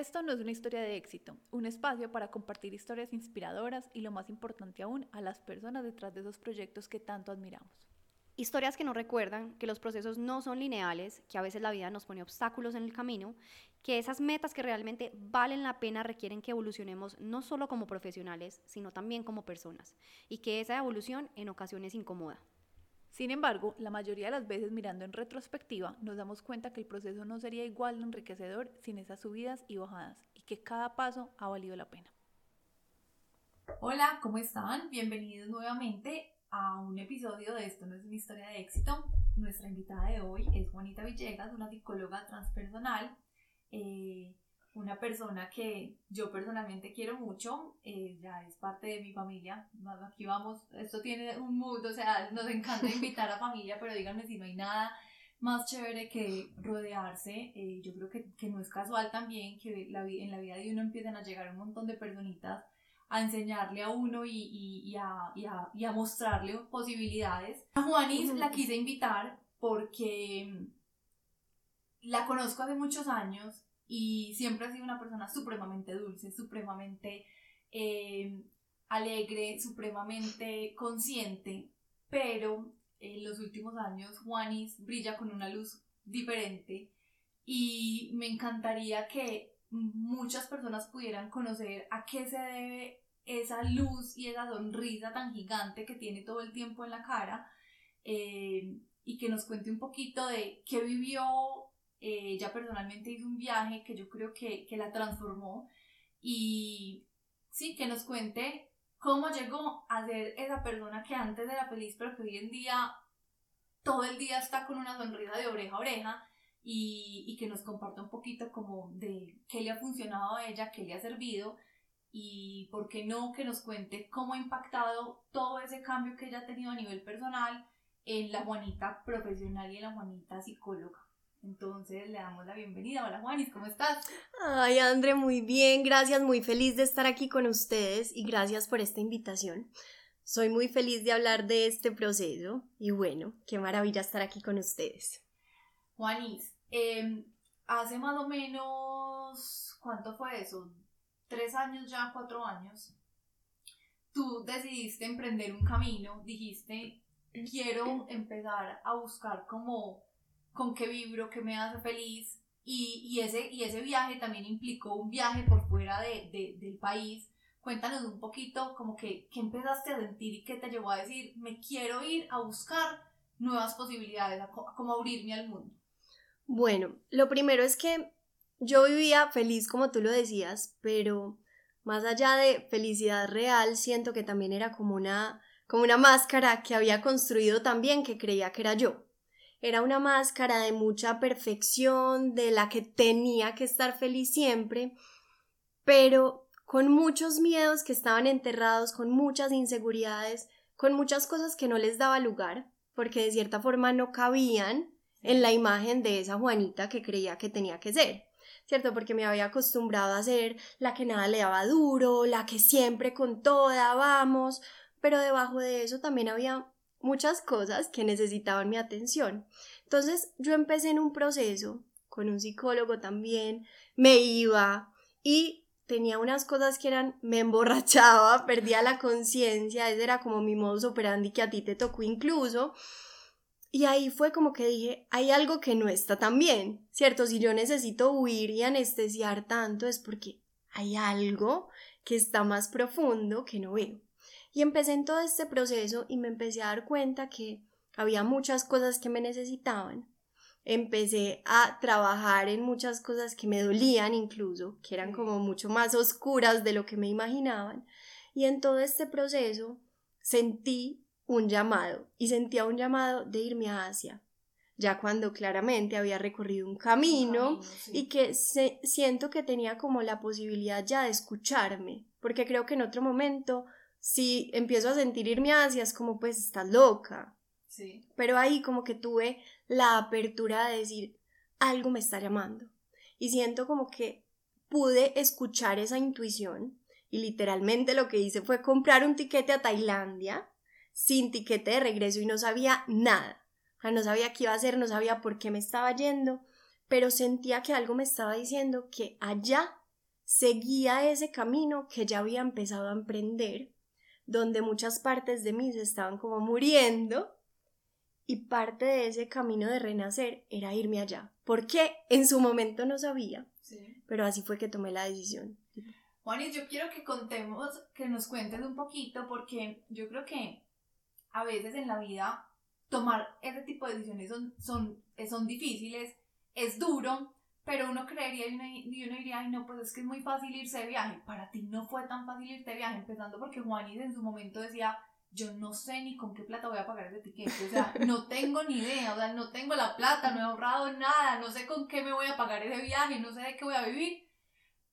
Esto no es una historia de éxito, un espacio para compartir historias inspiradoras y lo más importante aún, a las personas detrás de esos proyectos que tanto admiramos. Historias que nos recuerdan que los procesos no son lineales, que a veces la vida nos pone obstáculos en el camino, que esas metas que realmente valen la pena requieren que evolucionemos no solo como profesionales, sino también como personas, y que esa evolución en ocasiones incomoda. Sin embargo, la mayoría de las veces mirando en retrospectiva nos damos cuenta que el proceso no sería igual de enriquecedor sin esas subidas y bajadas y que cada paso ha valido la pena. Hola, ¿cómo están? Bienvenidos nuevamente a un episodio de Esto no es una historia de éxito. Nuestra invitada de hoy es Juanita Villegas, una psicóloga transpersonal eh, una persona que yo personalmente quiero mucho, eh, ya es parte de mi familia, aquí vamos, esto tiene un mood, o sea, nos encanta invitar a familia, pero díganme si no hay nada más chévere que rodearse, eh, yo creo que, que, no es casual también que la, en la vida de uno empiezan a llegar un montón de personitas a enseñarle a uno y, y, y, a, y a, mostrarle posibilidades. A Juanis la quise invitar porque la conozco hace muchos años y siempre ha sido una persona supremamente dulce, supremamente eh, alegre, supremamente consciente, pero en los últimos años Juanis brilla con una luz diferente y me encantaría que muchas personas pudieran conocer a qué se debe esa luz y esa sonrisa tan gigante que tiene todo el tiempo en la cara eh, y que nos cuente un poquito de qué vivió eh, ella personalmente hizo un viaje que yo creo que, que la transformó y sí, que nos cuente cómo llegó a ser esa persona que antes era feliz, pero que hoy en día todo el día está con una sonrisa de oreja a oreja y, y, que nos comparta un poquito como de qué le ha funcionado a ella, qué le ha servido y por qué no que nos cuente cómo ha impactado todo ese cambio que ella ha tenido a nivel personal en la Juanita profesional y en la Juanita psicóloga. Entonces le damos la bienvenida. Hola Juanis, ¿cómo estás? Ay, André, muy bien, gracias, muy feliz de estar aquí con ustedes y gracias por esta invitación. Soy muy feliz de hablar de este proceso y bueno, qué maravilla estar aquí con ustedes. Juanis, em, hace más o menos, ¿cuánto fue eso? ¿Tres años ya? ¿Cuatro años? Tú decidiste emprender un camino, dijiste, quiero empezar a buscar como con qué vibro, qué me hace feliz. Y, y, ese, y ese viaje también implicó un viaje por fuera de, de, del país. Cuéntanos un poquito como que qué empezaste a sentir y qué te llevó a decir, me quiero ir a buscar nuevas posibilidades, a, como abrirme al mundo. Bueno, lo primero es que yo vivía feliz como tú lo decías, pero más allá de felicidad real, siento que también era como una, como una máscara que había construido también que creía que era yo. Era una máscara de mucha perfección, de la que tenía que estar feliz siempre, pero con muchos miedos que estaban enterrados, con muchas inseguridades, con muchas cosas que no les daba lugar, porque de cierta forma no cabían en la imagen de esa Juanita que creía que tenía que ser. ¿Cierto? Porque me había acostumbrado a ser la que nada le daba duro, la que siempre con toda, vamos, pero debajo de eso también había muchas cosas que necesitaban mi atención. Entonces yo empecé en un proceso con un psicólogo también, me iba y tenía unas cosas que eran, me emborrachaba, perdía la conciencia, ese era como mi modus operandi que a ti te tocó incluso. Y ahí fue como que dije, hay algo que no está tan bien, ¿cierto? Si yo necesito huir y anestesiar tanto es porque hay algo que está más profundo que no veo. Y empecé en todo este proceso y me empecé a dar cuenta que había muchas cosas que me necesitaban. Empecé a trabajar en muchas cosas que me dolían incluso, que eran como mucho más oscuras de lo que me imaginaban. Y en todo este proceso sentí un llamado y sentía un llamado de irme a Asia ya cuando claramente había recorrido un camino, y que siento que tenía como la posibilidad ya de escucharme, porque creo que en otro momento si empiezo a sentir irme hacia, es como, pues, estás loca. Sí. Pero ahí como que tuve la apertura de decir, algo me está llamando. Y siento como que pude escuchar esa intuición y literalmente lo que hice fue comprar un tiquete a Tailandia sin tiquete de regreso y no sabía nada. no sabía qué iba a hacer, no sabía por qué me estaba yendo, pero sentía que algo me estaba diciendo que allá seguía ese camino que ya había empezado a emprender, donde muchas partes de mí se estaban como muriendo y parte de ese camino de renacer era irme allá. Porque en su momento no sabía, pero así fue que tomé la decisión. Juanis, yo quiero que contemos, que nos cuentes un poquito, porque yo creo que a veces en la vida tomar ese tipo de decisiones son, son, son difíciles, es duro, pero uno creería y uno, diría, ay no, pues es que es muy fácil irse de viaje. Para ti no fue tan fácil irte de viaje, empezando porque Juanis en su momento decía, yo no sé ni con qué plata voy a pagar ese tiquete, o sea, no tengo ni idea, o sea, no tengo la plata, no he ahorrado nada, no sé con qué me voy a pagar ese viaje, no sé de qué voy a vivir.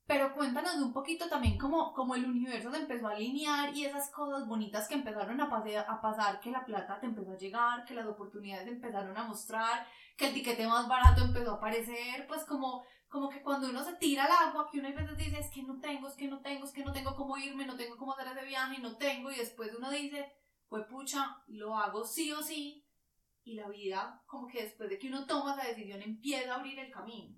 Pero cuéntanos un poquito también cómo, cómo el universo se empezó a alinear y esas cosas bonitas que empezaron a, a pasar, que la plata te empezó a llegar, que las oportunidades empezaron a mostrar, que el tiquete más barato empezó a aparecer, pues como como que cuando uno se tira al agua, que uno a veces dice, es que no tengo, es que no tengo, es que no tengo cómo irme, no tengo cómo hacer ese viaje, no tengo, y después uno dice, pues pucha, lo hago sí o sí, y la vida, como que después de que uno toma esa decisión, empieza a abrir el camino.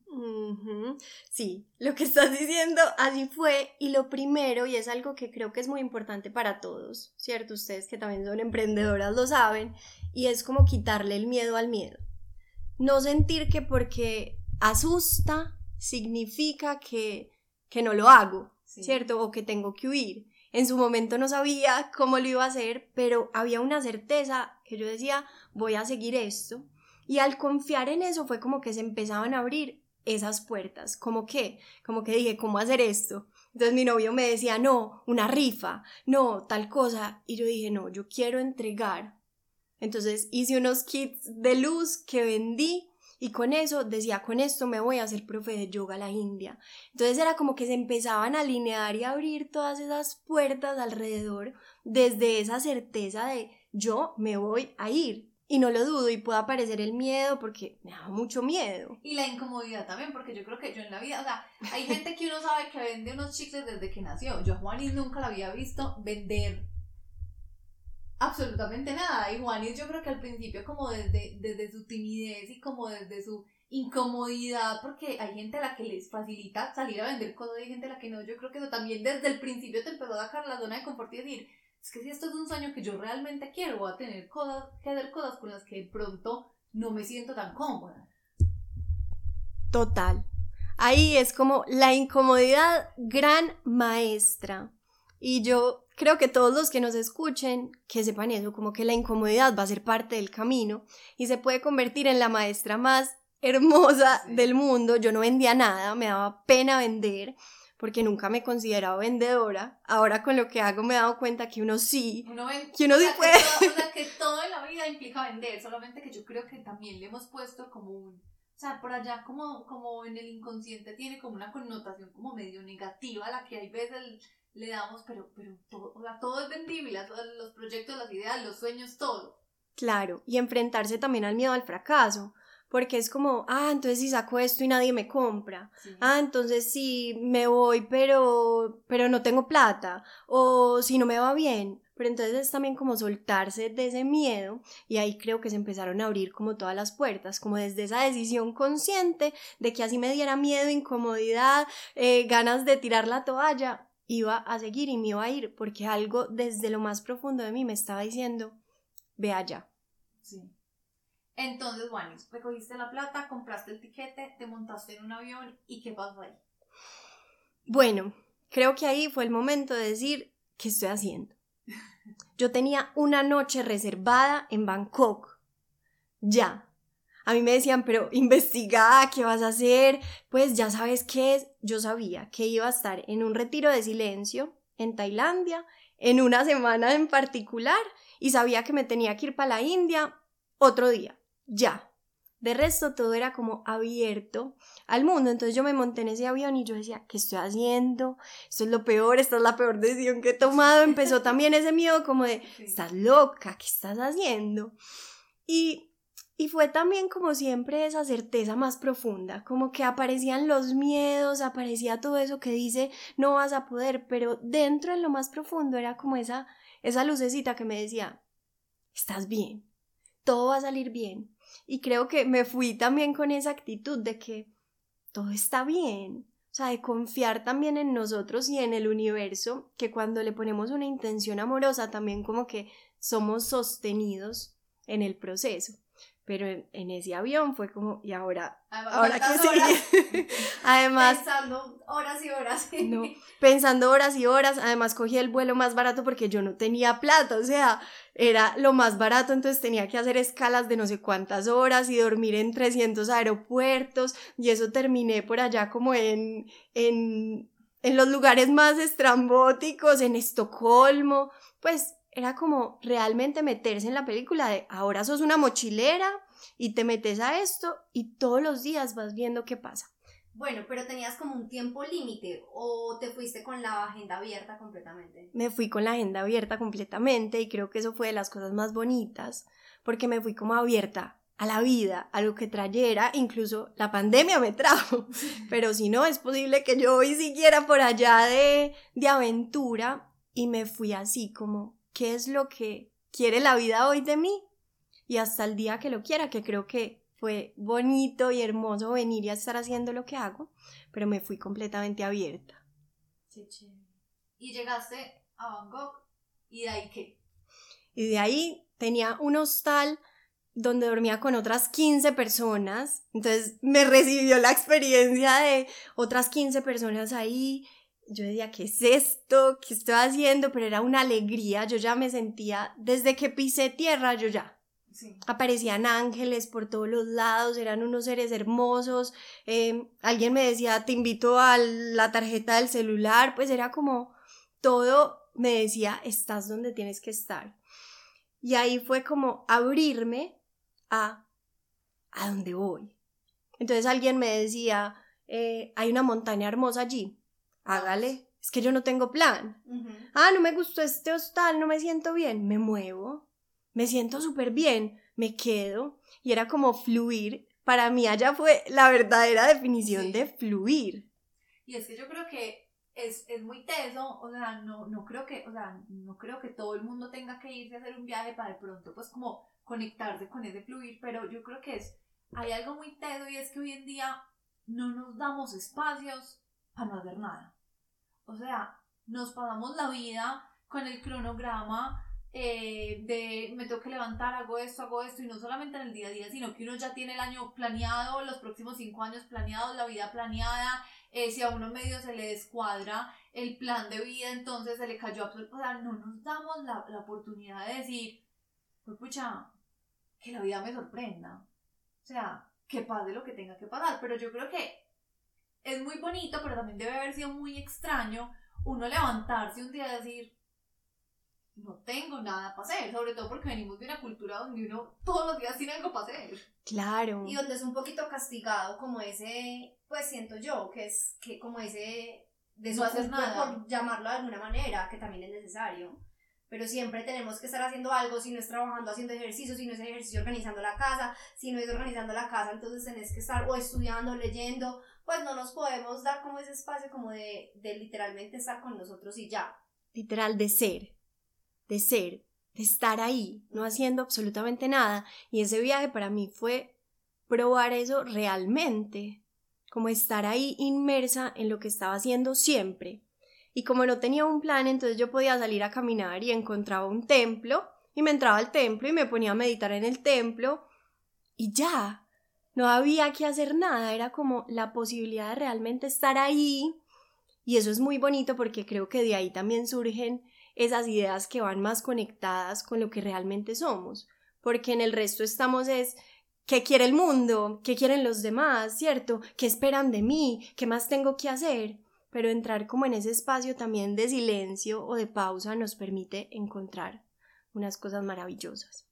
Sí, lo que estás diciendo, así fue, y lo primero, y es algo que creo que es muy importante para todos, ¿cierto? Ustedes que también son emprendedoras lo saben, y es como quitarle el miedo al miedo. No sentir que porque asusta, significa que, que no lo hago, ¿cierto? O que tengo que huir. En su momento no sabía cómo lo iba a hacer, pero había una certeza yo decía, voy a seguir esto. Y al confiar en eso fue como que se empezaban a abrir esas puertas, como que, como que dije, ¿cómo hacer esto? Entonces mi novio me decía, no, una rifa, no, tal cosa. Y yo dije, no, yo quiero entregar. Entonces hice unos kits de luz que vendí y con eso decía, con esto me voy a hacer profe de yoga a la India. Entonces era como que se empezaban a alinear y a abrir todas esas puertas alrededor desde esa certeza de yo me voy a ir. Y no lo dudo y puede aparecer el miedo porque me da mucho miedo. Y la incomodidad también, porque yo creo que yo en la vida, o sea, hay gente que uno sabe que vende unos chicles desde que nació. Yo a Juanis nunca la había visto vender absolutamente nada. Y Juanis yo creo que al principio como desde, desde su timidez y como desde su incomodidad, porque hay gente a la que les facilita salir a vender cosas y hay gente a la que no. Yo creo que eso también desde el principio te empezó a sacar la zona de confort y decir, es que si esto es un sueño que yo realmente quiero, voy a tener cosas, que hacer cosas con las que de pronto no me siento tan cómoda. Total. Ahí es como la incomodidad gran maestra. Y yo creo que todos los que nos escuchen, que sepan eso, como que la incomodidad va a ser parte del camino y se puede convertir en la maestra más hermosa del mundo. Yo no vendía nada, me daba pena vender porque nunca me consideraba vendedora. Ahora con lo que hago me he dado cuenta que uno sí, uno que uno sí puede. o sea, que todo en la vida implica vender, solamente que yo creo que también le hemos puesto como un, o sea, por allá como, como en el inconsciente tiene como una connotación como medio negativa, la que hay veces le damos, pero, pero todo, o sea, todo es vendible, los proyectos, las ideas, los sueños, todo. Claro, y enfrentarse también al miedo al fracaso, porque es como, ah, entonces si saco esto y nadie me compra, ah, entonces si me voy pero, pero no tengo plata, o si no me va bien, pero entonces es también como soltarse de ese miedo y ahí creo que se empezaron a abrir como todas las puertas, como desde esa decisión consciente de que así me diera miedo, incomodidad, eh, ganas de tirar la toalla, iba a seguir y me iba a ir porque algo desde lo más profundo de mí me estaba diciendo, ve allá. Sí. Entonces, bueno, recogiste la plata, compraste el tiquete, te montaste en un avión y ¿qué pasó ahí? Bueno, creo que ahí fue el momento de decir, ¿qué estoy haciendo? Yo tenía una noche reservada en Bangkok. Ya, a mí me decían, pero investiga, ¿qué vas a hacer? Pues ya sabes qué es. Yo sabía que iba a estar en un retiro de silencio en Tailandia, en una semana en particular, y sabía que me tenía que ir para la India otro día, ya. De resto todo era como abierto al mundo, entonces yo me monté en ese avión y yo decía, ¿qué estoy haciendo? Esto es lo peor, esta es la peor decisión que he tomado. Empezó también ese miedo como de, estás loca, ¿qué estás haciendo? Y y fue también como siempre esa certeza más profunda, como que aparecían los miedos, aparecía todo eso que dice no vas a poder, pero dentro en lo más profundo era como esa, esa lucecita que me decía, estás bien, todo va a salir bien. Y creo que me fui también con esa actitud de que todo está bien, o sea, de confiar también en nosotros y en el universo, que cuando le ponemos una intención amorosa también como que somos sostenidos en el proceso. Pero en, ese avión fue como, ¿y ahora? ¿Ahora qué sigue? Además... Pensando horas y horas. no, pensando horas y horas. Además cogí el vuelo más barato porque yo no tenía plata. O sea, era lo más barato, entonces tenía que hacer escalas de no sé cuántas horas y dormir en 300 aeropuertos. Y eso terminé por allá como en, en, en los lugares más estrambóticos, en Estocolmo. Pues era como realmente meterse en la película de ahora sos una mochilera y te metes a esto y todos los días vas viendo qué pasa. Bueno, pero tenías como un tiempo límite o te fuiste con la agenda abierta completamente. Me fui con la agenda abierta completamente y creo que eso fue de las cosas más bonitas porque me fui como abierta a la vida, a lo que trayera, incluso la pandemia me trajo, pero si no es posible que yo hoy siquiera por allá de, de aventura y me fui así como qué es lo que quiere la vida hoy de mí. Y hasta el día que lo quiera, que creo que fue bonito y hermoso venir y estar haciendo lo que hago, pero me fui completamente abierta. Y llegaste a Bangkok y de ahí qué? Y de ahí tenía un hostal donde dormía con otras 15 personas, entonces me recibió la experiencia de otras 15 personas ahí, yo decía, ¿qué es esto? ¿Qué estoy haciendo? Pero era una alegría, yo ya me sentía, desde que pisé tierra, yo ya. Aparecían ángeles por todos los lados, eran unos seres hermosos. Em, alguien me decía, te invito a la tarjeta del celular, pues era como todo me decía, estás donde tienes que estar. Y ahí fue como abrirme a a dónde voy. Entonces alguien me decía, eh, hay una montaña hermosa allí hágale. Es que yo no tengo plan. Ah, no me gustó este hostal, no me siento bien. Me muevo. Me siento súper bien. Me quedo. Y era como fluir. Para mí allá fue la verdadera definición de fluir. Y es que yo creo que es, es, muy teso, o sea, no, no creo que, o sea, no creo que todo el mundo tenga que irse a hacer un viaje para de pronto, pues como conectarse con ese fluir, pero yo creo que es, hay algo muy teso y es que hoy en día no nos damos espacios para no hacer nada. O sea, nos pasamos la vida con el cronograma eh, de me tengo que levantar, hago esto, hago esto, y no solamente en el día a día, sino que uno ya tiene el año planeado, los próximos cinco años planeados, la vida planeada, eh, si a uno medio se le descuadra el plan de vida, entonces se le cayó absoluto, o sea, no nos damos la, la oportunidad de decir, pues pucha, que la vida me sorprenda, o sea, que pase lo que tenga que pasar, pero yo creo que es muy bonito, pero también debe haber sido muy extraño uno levantarse un día y decir, no tengo nada para hacer, sobre todo porque venimos de una cultura donde uno todos los días tiene algo para hacer. Claro. Y donde es un poquito castigado como ese, pues siento yo, que es que como ese de no hacer nada. por llamarlo de alguna manera, que también es necesario pero siempre tenemos que estar haciendo algo, si no es trabajando haciendo ejercicio, si no es ejercicio organizando la casa, si no es organizando la casa, entonces tenés que estar o estudiando, leyendo, pues no nos podemos dar como ese espacio como de, de literalmente estar con nosotros y ya. Literal, de ser, de ser, de estar ahí, no haciendo absolutamente nada. Y ese viaje para mí fue probar eso realmente, como estar ahí inmersa en lo que estaba haciendo siempre y como no tenía un plan, entonces yo podía salir a caminar y encontraba un templo y me entraba al templo y me ponía a meditar en el templo y ya, no había que hacer nada, era como la posibilidad de realmente estar ahí y eso es muy bonito porque creo que de ahí también surgen esas ideas que van más conectadas con lo que realmente somos, porque en el resto estamos es ¿Qué quiere el mundo? ¿Qué quieren los demás? ¿Cierto? ¿Qué esperan de mí? ¿Qué más tengo que hacer? pero entrar como en ese espacio también de silencio o de pausa nos permite encontrar unas cosas maravillosas.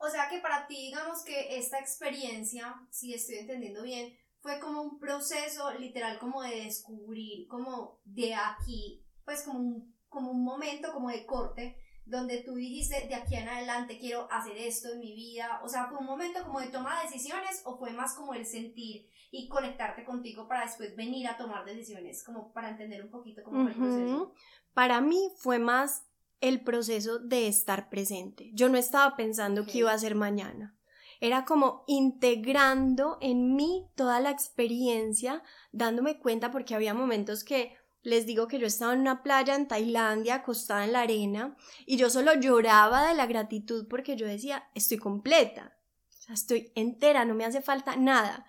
O sea que para ti, digamos que esta experiencia, si estoy entendiendo bien, fue como un proceso literal como de descubrir, como de aquí, pues como un, como un momento como de corte, donde tú dijiste de aquí en adelante quiero hacer esto en mi vida, o sea, fue un momento como de toma de decisiones o fue más como el sentir y conectarte contigo para después venir a tomar decisiones, como para entender un poquito cómo fue el proceso. Para mí fue más el proceso de estar presente. Yo no estaba pensando que iba a ser mañana. era como integrando en mí toda la experiencia, dándome cuenta porque había momentos que les digo que yo estaba en una playa en Tailandia, acostada en la arena, y yo solo lloraba de la gratitud porque yo decía, estoy completa, o sea, estoy entera, no me hace falta nada.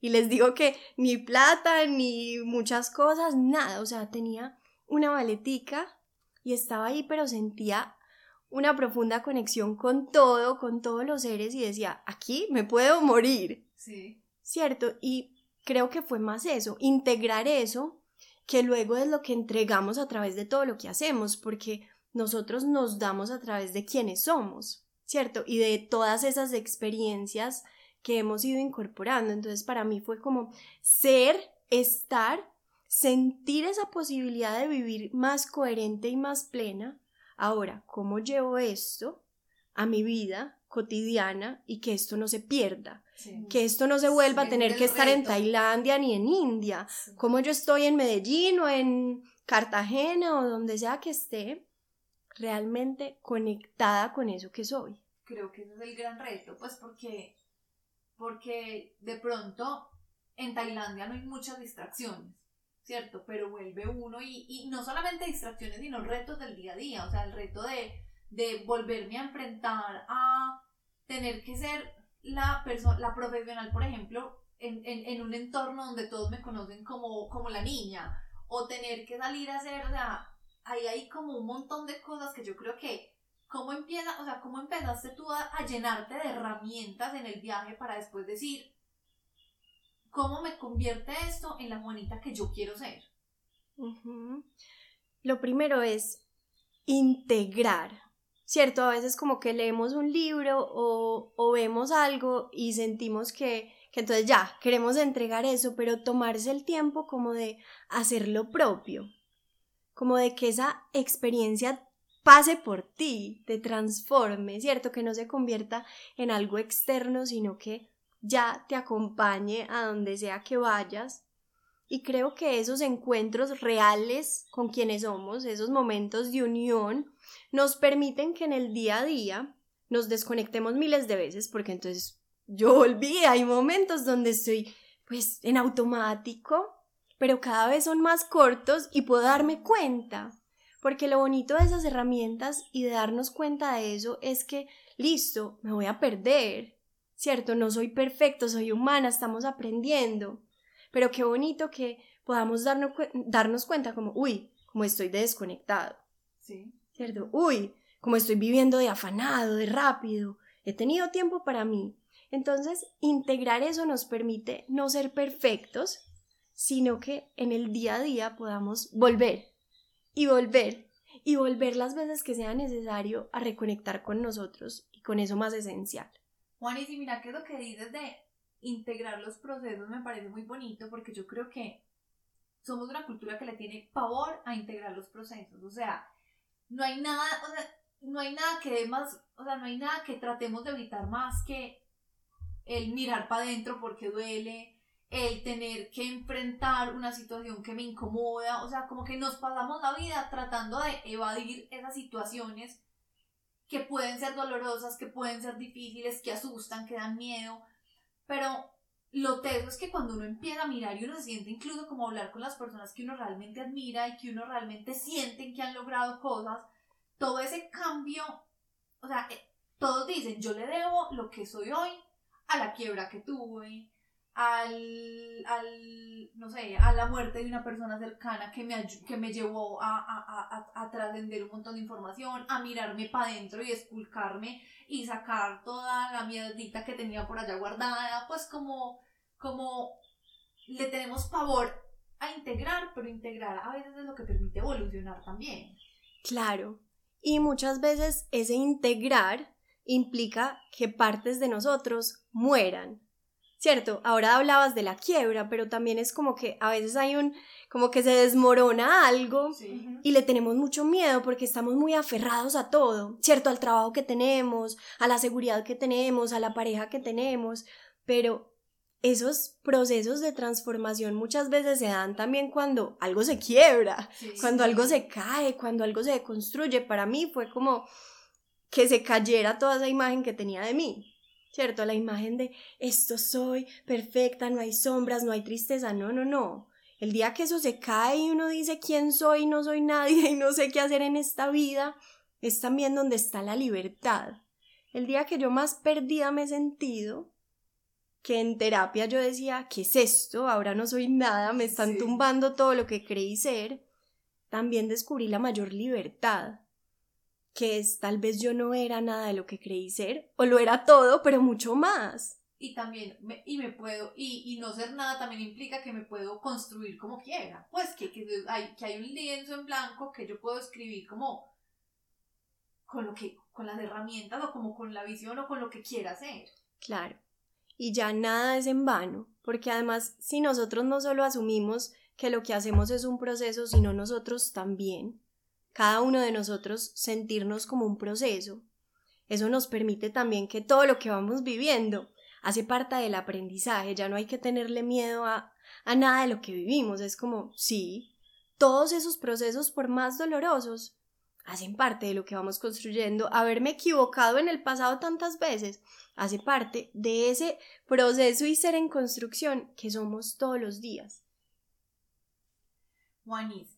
Y les digo que ni plata, ni muchas cosas, nada, o sea, tenía una maletica y estaba ahí, pero sentía una profunda conexión con todo, con todos los seres y decía, aquí me puedo morir. Sí. ¿Cierto? Y creo que fue más eso, integrar eso, que luego es lo que entregamos a través de todo lo que hacemos, porque nosotros nos damos a través de quienes somos, ¿cierto? Y de todas esas experiencias que hemos ido incorporando. Entonces, para mí fue como ser, estar, sentir esa posibilidad de vivir más coherente y más plena. Ahora, ¿cómo llevo esto a mi vida cotidiana y que esto no se pierda? Sí. Que esto no se vuelva a tener que estar en. Tailandia ni en India. Sí. Como yo estoy en Medellín o en Cartagena o donde sea que esté, realmente conectada con eso que soy. creo que ese es el gran reto, pues porque, porque de pronto en Tailandia no hay muchas distracciones, ¿cierto? Pero vuelve uno y, y no solamente distracciones, sino retos del día a día, o sea, el reto de, de volverme a enfrentar a tener que ser la persona, la profesional, por ejemplo, en, en, en un entorno donde todos me conocen como, como la niña, o tener que salir a hacer, o sea, ahí hay como un montón de cosas que yo creo que ¿Cómo empieza, o sea, cómo empezaste tú a, a llenarte de herramientas en el viaje para después decir, ¿cómo me convierte esto en la Juanita que yo quiero ser? Lo primero es integrar, ¿cierto? A veces como que leemos un libro o, o vemos algo y sentimos que, que entonces ya queremos entregar eso, pero tomarse el tiempo como de hacer lo propio, como de que esa experiencia pase por ti, te transforme, ¿cierto? Que no se convierta en algo externo, sino que ya te acompañe a donde sea que vayas. Y creo que esos encuentros reales con quienes somos, esos momentos de unión, nos permiten que en el día a día nos desconectemos miles de veces, porque entonces yo volví, hay momentos donde estoy pues en automático, pero cada vez son más cortos y puedo darme cuenta. Porque lo bonito de esas herramientas y de darnos cuenta de eso es que, listo, me voy a perder, ¿cierto? No soy perfecto, soy humana, estamos aprendiendo. Pero qué bonito que podamos darnos, darnos cuenta como, uy, como estoy de desconectado, Sí. ¿cierto? Uy, como estoy viviendo de afanado, de rápido, he tenido tiempo para mí. Entonces, integrar eso nos permite no ser perfectos, sino que en el día a día podamos volver y volver y volver las veces que sea necesario a reconectar con nosotros y con eso más esencial. Juan, y mira que lo que dices de integrar los procesos me parece muy bonito porque yo creo que somos una cultura que le tiene pavor a integrar los procesos. O sea, no hay nada, o sea, no hay nada que más, o sea, no hay nada que tratemos de evitar más que el mirar para adentro porque duele, el tener que enfrentar una situación que me incomoda, o sea, como que nos pasamos la vida tratando de evadir esas situaciones que pueden ser dolorosas, que pueden ser difíciles, que asustan, que dan miedo, pero lo teso es que cuando uno empieza a mirar y uno se siente incluso como hablar con las personas que uno realmente admira y que uno realmente siente que han logrado cosas, todo ese cambio, o sea, eh, todos dicen, yo le debo lo que soy hoy a la quiebra que tuve, al, al no sé, a la muerte de una persona cercana que me, que me llevó a, a, a- a trascender un montón de información, a mirarme para adentro y esculcarme y sacar toda la mierdita que tenía por allá guardada, pues como, como le tenemos pavor a integrar, pero integrar a veces es lo que permite evolucionar también. Claro. Y muchas veces ese integrar implica que partes de nosotros mueran. ¿Cierto? Ahora hablabas de la quiebra, pero también es como que a veces hay un, como que se desmorona algo Sí. y le tenemos mucho miedo porque estamos muy aferrados a todo, ¿cierto? Al trabajo que tenemos, a la seguridad que tenemos, a la pareja que tenemos, pero esos procesos de transformación muchas veces se dan también cuando algo se quiebra, cuando algo se cae, cuando algo se deconstruye. Para mí fue como que se cayera toda esa imagen que tenía de mí, ¿cierto? La imagen de esto soy, perfecta, no hay sombras, no hay tristeza, no, no, no. El día que eso se cae y uno dice quién soy, no soy nadie y no sé qué hacer en esta vida, es también donde está la libertad. El día que yo más perdida me he sentido, que en terapia yo decía, ¿qué es esto? Ahora no soy nada, me están tumbando todo lo que creí ser, también descubrí la mayor libertad que es tal vez yo no era nada de lo que creí ser, o lo era todo, pero mucho más. Y también, me, y me puedo, y, y, no ser nada también implica que me puedo construir como quiera. Pues que, que, hay, que hay un lienzo en blanco que yo puedo escribir como con lo que, con las herramientas o como con la visión o con lo que quiera hacer. Claro. Y ya nada es en vano, porque además si nosotros no solo asumimos que lo que hacemos es un proceso, sino nosotros también, cada uno de nosotros sentirnos como un proceso. Eso nos permite también que todo lo que vamos viviendo hace parte del aprendizaje, ya no hay que tenerle miedo a, a nada de lo que vivimos, es como, sí, todos esos procesos, por más dolorosos, hacen parte de lo que vamos construyendo. Haberme equivocado en el pasado tantas veces hace parte de ese proceso y ser en construcción que somos todos los días. Juanis,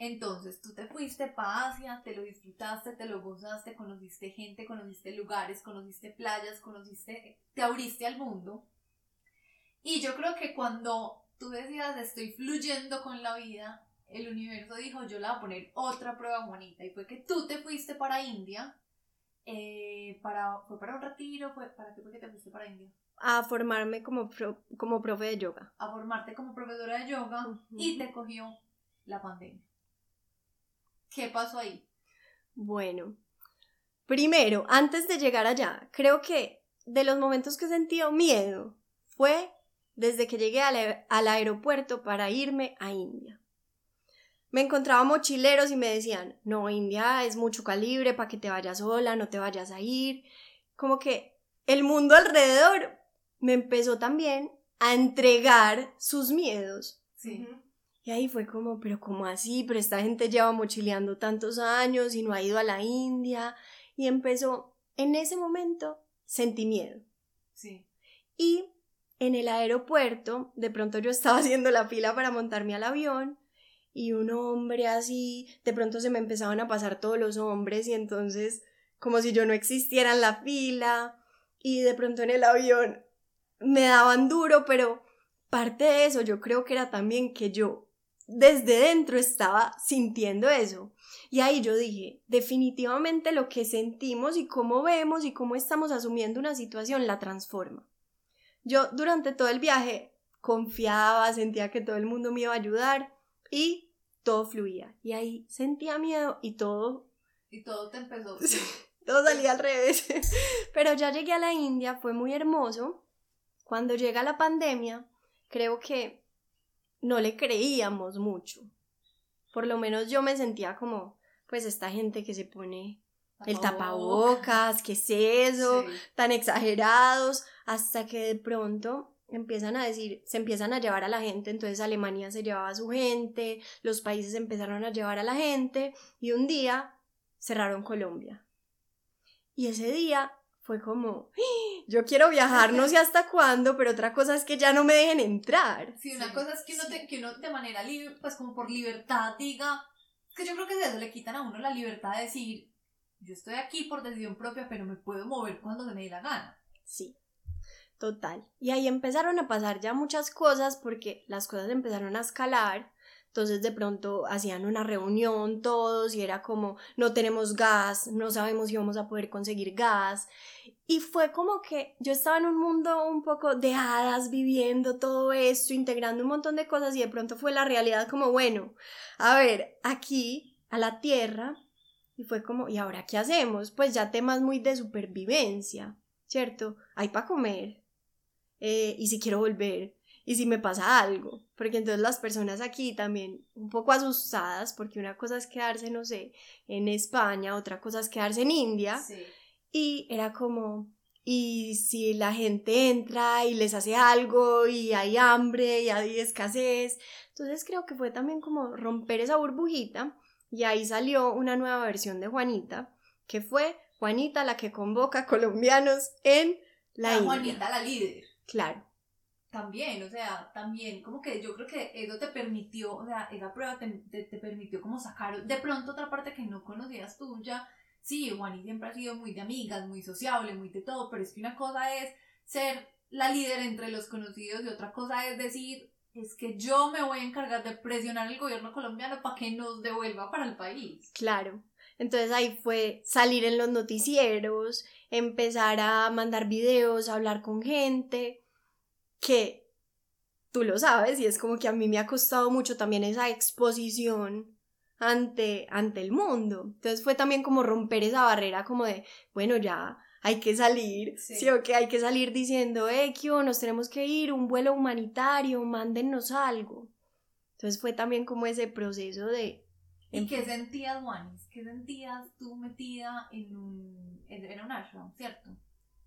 entonces tú te fuiste para Asia, te lo disfrutaste, te lo gozaste, conociste gente, conociste lugares, conociste playas, conociste, te abriste al mundo. Y yo creo que cuando tú decías estoy fluyendo con la vida, el universo dijo yo le voy a poner otra prueba bonita y fue que tú te fuiste para India. Eh, para, ¿Fue para un retiro? ¿Fue, ¿Para qué fue que te fuiste para India? A formarme como, como profe de yoga. A formarte como profesora de yoga y te cogió la pandemia. ¿Qué pasó ahí? Bueno, primero, antes de llegar allá, creo que de los momentos que he sentido miedo fue desde que llegué al, al aeropuerto para irme a India. Me encontraba mochileros y me decían, no, India es mucho calibre para que te vayas sola, no te vayas a ir. Como que el mundo alrededor me empezó también a entregar sus miedos. Sí. Y ahí fue como, pero ¿cómo así? Pero esta gente lleva mochileando tantos años y no ha ido a la India. Y empezó, en ese momento, sentí miedo. Sí. Y en el aeropuerto, de pronto yo estaba haciendo la fila para montarme al avión y un hombre así, de pronto se me empezaban a pasar todos los hombres y entonces como si yo no existiera en la fila y de pronto en el avión me daban duro, pero parte de eso yo creo que era también que yo desde dentro estaba sintiendo eso. Y ahí yo dije, definitivamente lo que sentimos y cómo vemos y cómo estamos asumiendo una situación la transforma. Yo durante todo el viaje confiaba, sentía que todo el mundo me iba a ayudar y todo fluía. Y ahí sentía miedo y todo... Y todo te empezó. todo salía al revés. Pero ya llegué a la India, fue muy hermoso. Cuando llega la pandemia, creo que no le creíamos mucho. Por lo menos yo me sentía como, pues esta gente que se pone el tapabocas, ¿qué es eso? Tan exagerados, hasta que de pronto empiezan a decir, se empiezan a llevar a la gente, entonces Alemania se llevaba a su gente, los países empezaron a llevar a la gente y un día cerraron Colombia. Y ese día fue como, ¡Ah! yo quiero viajar, no sé hasta cuándo, pero otra cosa es que ya no me dejen entrar. Sí, una cosa es que uno, que uno de manera libre, pues como por libertad diga, que yo creo que de eso le quitan a uno la libertad de decir, yo estoy aquí por decisión propia, pero me puedo mover cuando se me dé la gana. Sí, total. Y ahí empezaron a pasar ya muchas cosas porque las cosas empezaron a escalar entonces de pronto hacían una reunión todos y era como no tenemos gas, no sabemos si vamos a poder conseguir gas. Y fue como que yo estaba en un mundo un poco de hadas viviendo todo esto, integrando un montón de cosas y de pronto fue la realidad como bueno, a ver, aquí a la tierra y fue como, ¿y ahora qué hacemos? Pues ya temas muy de supervivencia, ¿cierto? Hay para comer. Eh, y si quiero volver, y si me pasa algo, porque entonces las personas aquí también un poco asustadas, porque una cosa es quedarse, no sé, en España, otra cosa es quedarse en India, y era como, y si la gente entra y les hace algo y hay hambre y hay escasez, entonces creo que fue también como romper esa burbujita y ahí salió una nueva versión de Juanita, que fue Juanita la que convoca colombianos en la La India. Juanita, la líder. Claro. También, o sea, también, como que yo creo que eso te permitió, o sea, esa prueba te, permitió como sacar de pronto otra parte que no conocías tuya. Sí, Juani siempre ha sido muy de amigas, muy sociable, muy de todo, pero es que una cosa es ser la líder entre los conocidos y otra cosa es decir, es que yo me voy a encargar de presionar al gobierno colombiano para que nos devuelva para el país. Claro. Entonces ahí fue salir en los noticieros, empezar a mandar videos, hablar con gente, que tú lo sabes y es como que a mí me ha costado mucho también esa exposición ante, ante el mundo. Entonces fue también como romper esa barrera como de, bueno, ya hay que salir, Sí. sí, o que hay que salir diciendo, eh, ¿qué hubo? nos tenemos que ir, un vuelo humanitario, mándennos algo. Entonces fue también como ese proceso de... ¿Y qué sentías, Juanis? ¿Qué sentías tú metida en un, en un ashram, cierto?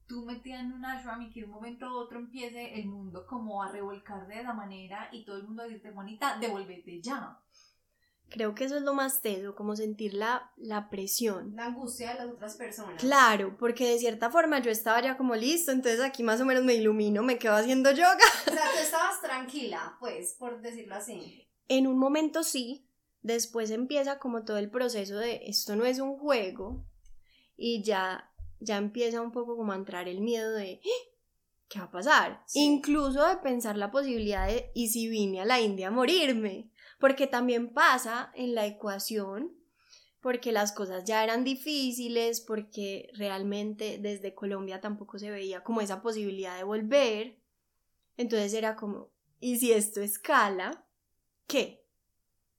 Tú metida en un ashram y que de un momento a otro empiece el mundo como a revolcar de esa manera y todo el mundo a decirte, Juanita, devuélvete ya. Creo que eso es lo más teso, como sentir la, la presión. La angustia de las otras personas. Claro, porque de cierta forma yo estaba ya como listo, entonces aquí más o menos me ilumino, me quedo haciendo yoga. O sea, tú estabas tranquila, pues, por decirlo así. En un momento sí, después empieza como todo el proceso de esto no es un juego y ya, ya empieza un poco como a entrar el miedo de "¡Ah! ¿qué va a pasar? Sí. Incluso de pensar la posibilidad de ¿y si vine a la India a morirme? Porque también pasa en la ecuación porque las cosas ya eran difíciles, porque realmente desde Colombia tampoco se veía como esa posibilidad de volver. Entonces era como, ¿y si esto escala? ¿Qué?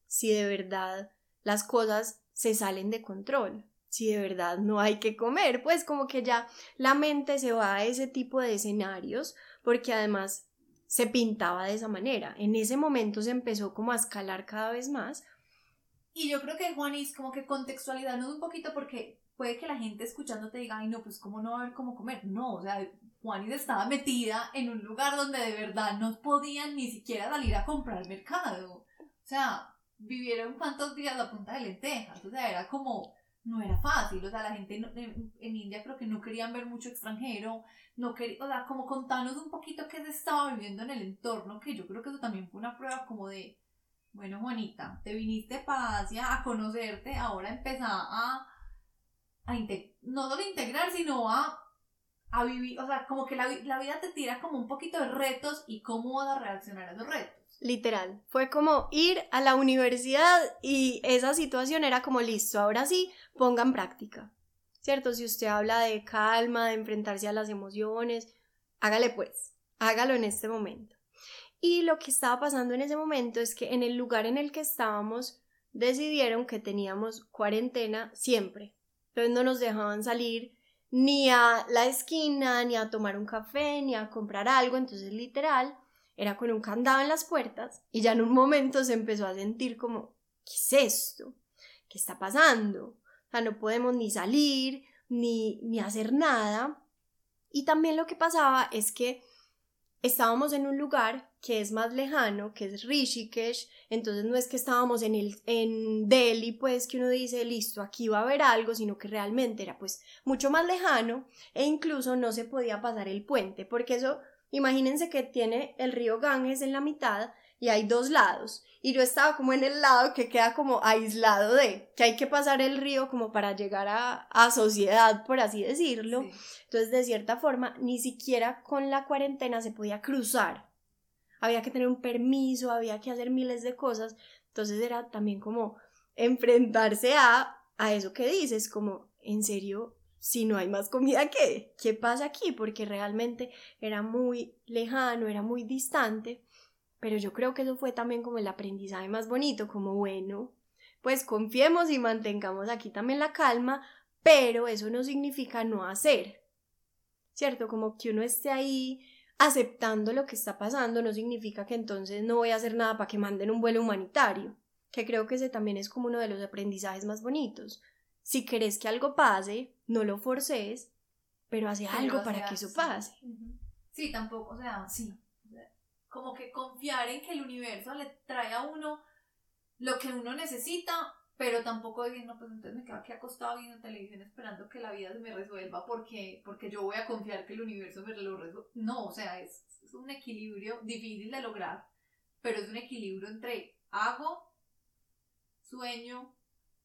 Si de verdad las cosas se salen de control, si de verdad no hay que comer, pues como que ya la mente se va a ese tipo de escenarios, porque además se pintaba de esa manera. En ese momento se empezó como a escalar cada vez más. Y yo creo que, Juanis, como que contextualizarnos un poquito porque puede que la gente escuchando te diga, ay, no, pues cómo no va a haber cómo comer. No, o sea, Juanis estaba metida en un lugar donde de verdad no podían ni siquiera salir a comprar mercado. O sea, vivieron cuántos días a punta de lentejas. O sea, era como, no era fácil. O sea, la gente en, India creo que no querían ver mucho extranjero. No quería, o sea, como contarnos un poquito qué se estaba viviendo en el entorno, que yo creo que eso también fue una prueba como de, bueno, Juanita, te viniste para Asia a conocerte, ahora empezá a, a no solo integrar, sino a, a vivir, o sea, como que la, vi- la vida te tira como un poquito de retos y cómo vas a reaccionar a esos retos. Literal, fue como ir a la universidad y esa situación era como listo, ahora sí, ponga en práctica. ¿Cierto? Si usted habla de calma, de enfrentarse a las emociones, hágale pues, hágalo en este momento. Y lo que estaba pasando en ese momento es que en el lugar en el que estábamos decidieron que teníamos cuarentena siempre. Entonces no nos dejaban salir ni a la esquina, ni a tomar un café, ni a comprar algo. Entonces literal era con un candado en las puertas y ya en un momento se empezó a sentir como, ¿qué es esto? ¿Qué está pasando? O sea, no podemos ni salir, ni, ni hacer nada. Y también lo que pasaba es que estábamos en un lugar que es más lejano, que es Rishikesh, entonces no es que estábamos en, el, en Delhi, pues que uno dice, listo, aquí va a haber algo, sino que realmente era pues mucho más lejano e incluso no se podía pasar el puente, porque eso, imagínense que tiene el río Ganges en la mitad y hay dos lados, y yo estaba como en el lado que queda como aislado de, que hay que pasar el río como para llegar a, a sociedad, por así decirlo. Sí. Entonces, de cierta forma, ni siquiera con la cuarentena se podía cruzar. Había que tener un permiso, había que hacer miles de cosas. Entonces era también como enfrentarse a, a eso que dices, como, en serio, si no hay más comida, ¿qué? ¿Qué pasa aquí? Porque realmente era muy lejano, era muy distante. Pero yo creo que eso fue también como el aprendizaje más bonito, como bueno, pues confiemos y mantengamos aquí también la calma, pero eso no significa no hacer. ¿cierto? Como que uno esté ahí aceptando lo que está pasando no significa que entonces no voy a hacer nada para que manden un vuelo humanitario, que creo que ese también es como uno de los aprendizajes más bonitos. Si querés que algo pase, no lo forces, pero hace Pero algo hace para que eso pase. Sí, tampoco, o sea, sí. Como que confiar en que el universo le trae a uno lo que uno necesita pero tampoco decir, no, pues entonces me quedo aquí acostado viendo televisión esperando que la vida se me resuelva porque, porque yo voy a confiar que el universo me lo resuelva. No, o sea, es, es un equilibrio difícil de lograr, pero es un equilibrio entre hago, sueño,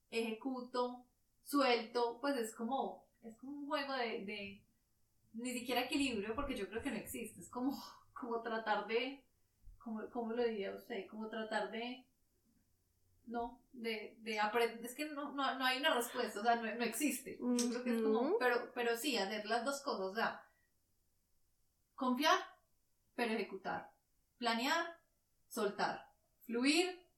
ejecuto, suelto, pues es como, es como un juego de, de, ni siquiera equilibrio, porque yo creo que no existe, es como, como tratar de, como, ¿cómo lo diría usted? Como tratar de, no, de, de aprender, es que no, no, no, hay una respuesta, o sea, no, no existe, creo que es como, pero, pero sí, hacer las dos cosas, o sea, confiar, pero ejecutar, planear, soltar, fluir,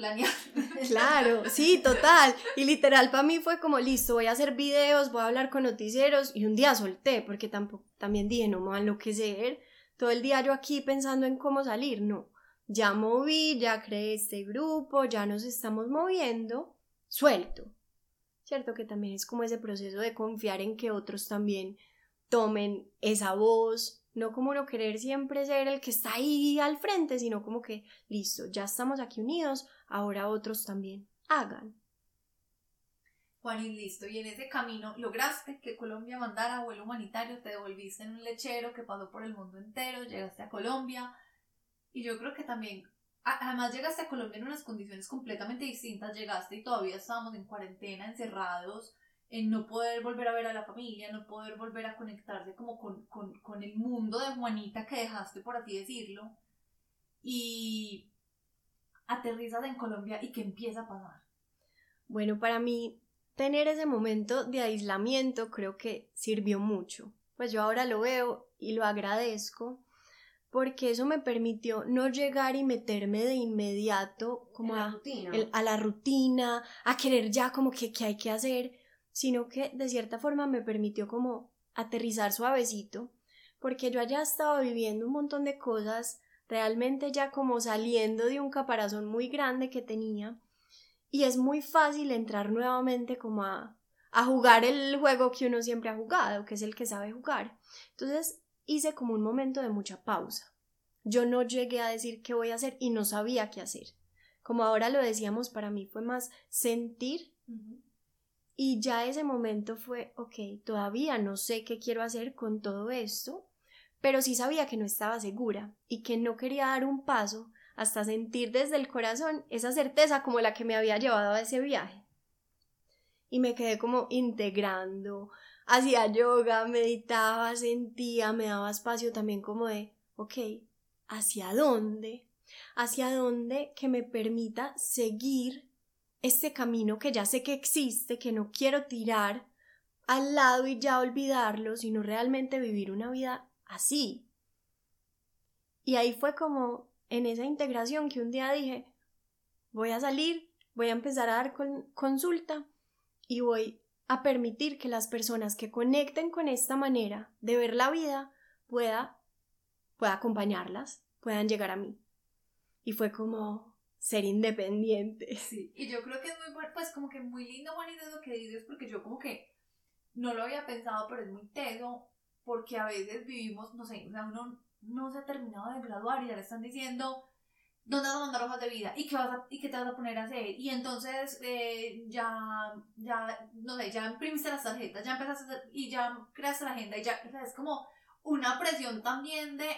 planear. Claro, sí, total. Y literal para mí fue como, listo, voy a hacer videos, voy a hablar con noticieros y un día solté, porque tampoco, también dije, no me va a enloquecer. Todo el día yo aquí pensando en cómo salir, no. Ya moví, ya creé este grupo, ya nos estamos moviendo, suelto. Cierto que también es como ese proceso de confiar en que otros también tomen esa voz, no como no querer siempre ser el que está ahí al frente, sino como que, listo, ya estamos aquí unidos, ahora otros también hagan. Juan, y listo, y en ese camino lograste que Colombia mandara vuelo humanitario, te devolviste en un lechero que pasó por el mundo entero, llegaste a Colombia, y yo creo que también, además llegaste a Colombia en unas condiciones completamente distintas, llegaste y todavía estábamos en cuarentena, encerrados, en no poder volver a ver a la familia, no poder volver a conectarse como con, con, con el mundo de Juanita que dejaste, por así decirlo, y aterrizas en Colombia y qué empieza a pasar. Bueno, para mí tener ese momento de aislamiento creo que sirvió mucho. Pues yo ahora lo veo y lo agradezco porque eso me permitió no llegar y meterme de inmediato como a, a, la rutina, a querer ya como que, que hay que hacer, sino que de cierta forma me permitió como aterrizar suavecito, porque yo allá estaba viviendo un montón de cosas, realmente ya como saliendo de un caparazón muy grande que tenía, y es muy fácil entrar nuevamente como a, a jugar el juego que uno siempre ha jugado, que es el que sabe jugar. Entonces hice como un momento de mucha pausa. Yo no llegué a decir qué voy a hacer y no sabía qué hacer. Como ahora lo decíamos, para mí fue más sentir y ya ese momento fue, ok, todavía no sé qué quiero hacer con todo esto, pero sí sabía que no estaba segura y que no quería dar un paso hasta sentir desde el corazón esa certeza como la que me había llevado a ese viaje. Y me quedé como integrando, hacía yoga, meditaba, sentía, me daba espacio también como de, ok, ¿hacia dónde? ¿Hacia dónde que me permita seguir este camino que ya sé que existe, que no quiero tirar al lado y ya olvidarlo, sino realmente vivir una vida así. Y ahí fue como en esa integración que un día dije, voy a salir, voy a empezar a dar consulta y voy a permitir que las personas que conecten con esta manera de ver la vida pueda, pueda acompañarlas, puedan llegar a mí. Y fue como, ser independiente. Sí, y yo creo que es muy bueno, pues como que muy lindo, bonito lo que dices, porque yo como que no lo había pensado, pero es muy teso, porque a veces vivimos, no sé, o sea, uno no se ha terminado de graduar y ya le están diciendo dónde vas a mandar hojas de vida y qué, vas y qué te vas a poner a hacer. Y entonces eh, ya, ya, no sé, ya imprimiste las tarjetas, ya empezaste a hacer, y ya creaste la agenda y ya, o sea, es como una presión también de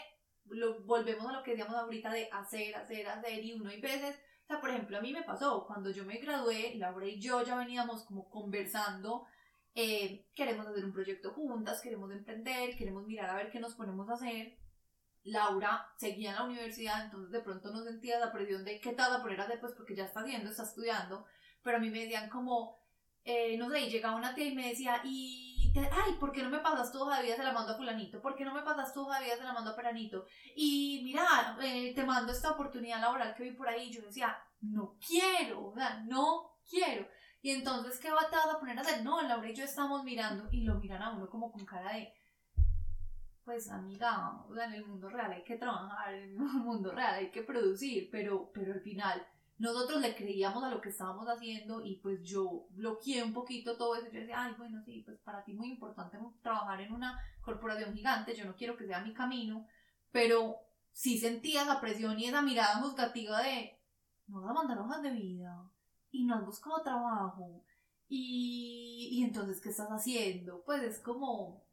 lo, volvemos a lo que decíamos ahorita de hacer, hacer, hacer y uno hay veces, o sea, por ejemplo, a mí me pasó, cuando yo me gradué, Laura y yo ya veníamos como conversando, eh, queremos hacer un proyecto juntas, queremos emprender, queremos mirar a ver qué nos ponemos a hacer. Laura seguía en la universidad, entonces de pronto no sentía la presión de qué te vas a poner pues porque ya está haciendo, está estudiando, pero a mí me decían como, eh, no sé, llegaba una tía y me decía, y ay, ¿por qué no me pasas tu hoja de vida? Se la mando a fulanito. ¿Por qué no me pasas tu hoja de vida? Se la mando a peranito. Y mira, eh, te mando esta oportunidad laboral que vi por ahí. Yo decía, no quiero, o sea, no quiero. Y entonces, ¿qué va te vas a poner a hacer? No, Laura y yo estamos mirando y lo miran a uno como con cara de, pues amiga, o en el mundo real hay que trabajar, en el mundo real hay que producir, pero, pero al final nosotros le creíamos a lo que estábamos haciendo y pues yo bloqueé un poquito todo eso. Yo decía, ay, bueno, sí, pues para ti muy importante trabajar en una corporación gigante, yo no quiero que sea mi camino, pero sí sentía esa presión y esa mirada juzgativa de, no vas a mandar hojas de vida y no has buscado trabajo y, y entonces, ¿qué estás haciendo? Pues es como,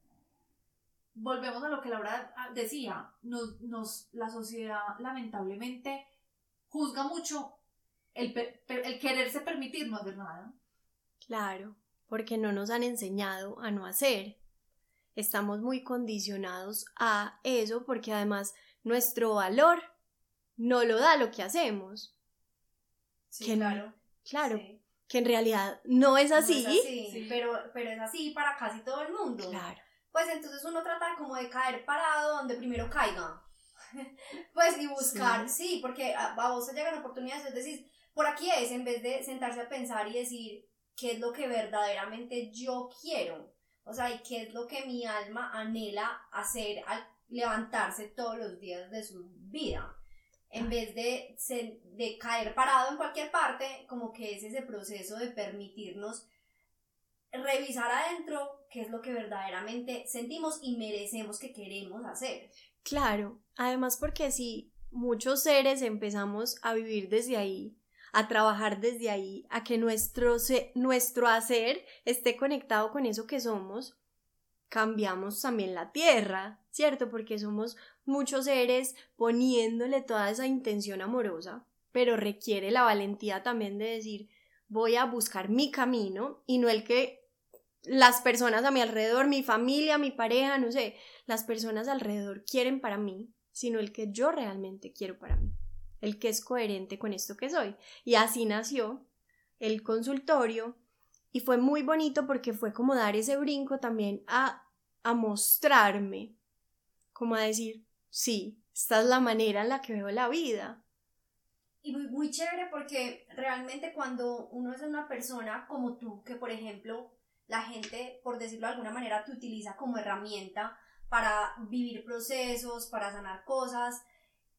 volvemos a lo que Laura decía, nos, nos, la sociedad lamentablemente juzga mucho el, el quererse permitir no hacer nada. Claro, porque no nos han enseñado a no hacer. Estamos muy condicionados a eso porque además nuestro valor no lo da lo que hacemos. Sí, claro. Claro. Que en realidad no es así. sí. Pero, pero es así para casi todo el mundo. Claro. Pues entonces uno trata como de caer parado donde primero caiga. pues y buscar, sí, porque a, vos te llegan oportunidades, es decir, por aquí es, en vez de sentarse a pensar y decir qué es lo que verdaderamente yo quiero. O sea, y qué es lo que mi alma anhela hacer al levantarse todos los días de su vida. En vez de, de caer parado en cualquier parte, como que es ese proceso de permitirnos revisar adentro qué es lo que verdaderamente sentimos y merecemos que queremos hacer. Claro, además porque si muchos seres empezamos a vivir desde ahí, a trabajar desde ahí, a que nuestro, nuestro hacer esté conectado con eso que somos, cambiamos también la tierra, ¿cierto? Porque somos muchos seres poniéndole toda esa intención amorosa, pero requiere la valentía también de decir, voy a buscar mi camino y no el que las personas a mi alrededor, mi familia, mi pareja, no sé, las personas alrededor quieren para mí, sino el que yo realmente quiero para mí, el que es coherente con esto que soy. Y así nació el consultorio y fue muy bonito porque fue como dar ese brinco también a, a mostrarme, como a decir, sí, esta es la manera en la que veo la vida. Y muy, muy chévere porque realmente cuando uno es una persona como tú, que por ejemplo la gente, por decirlo de alguna manera, te utiliza como herramienta para vivir procesos, para sanar cosas,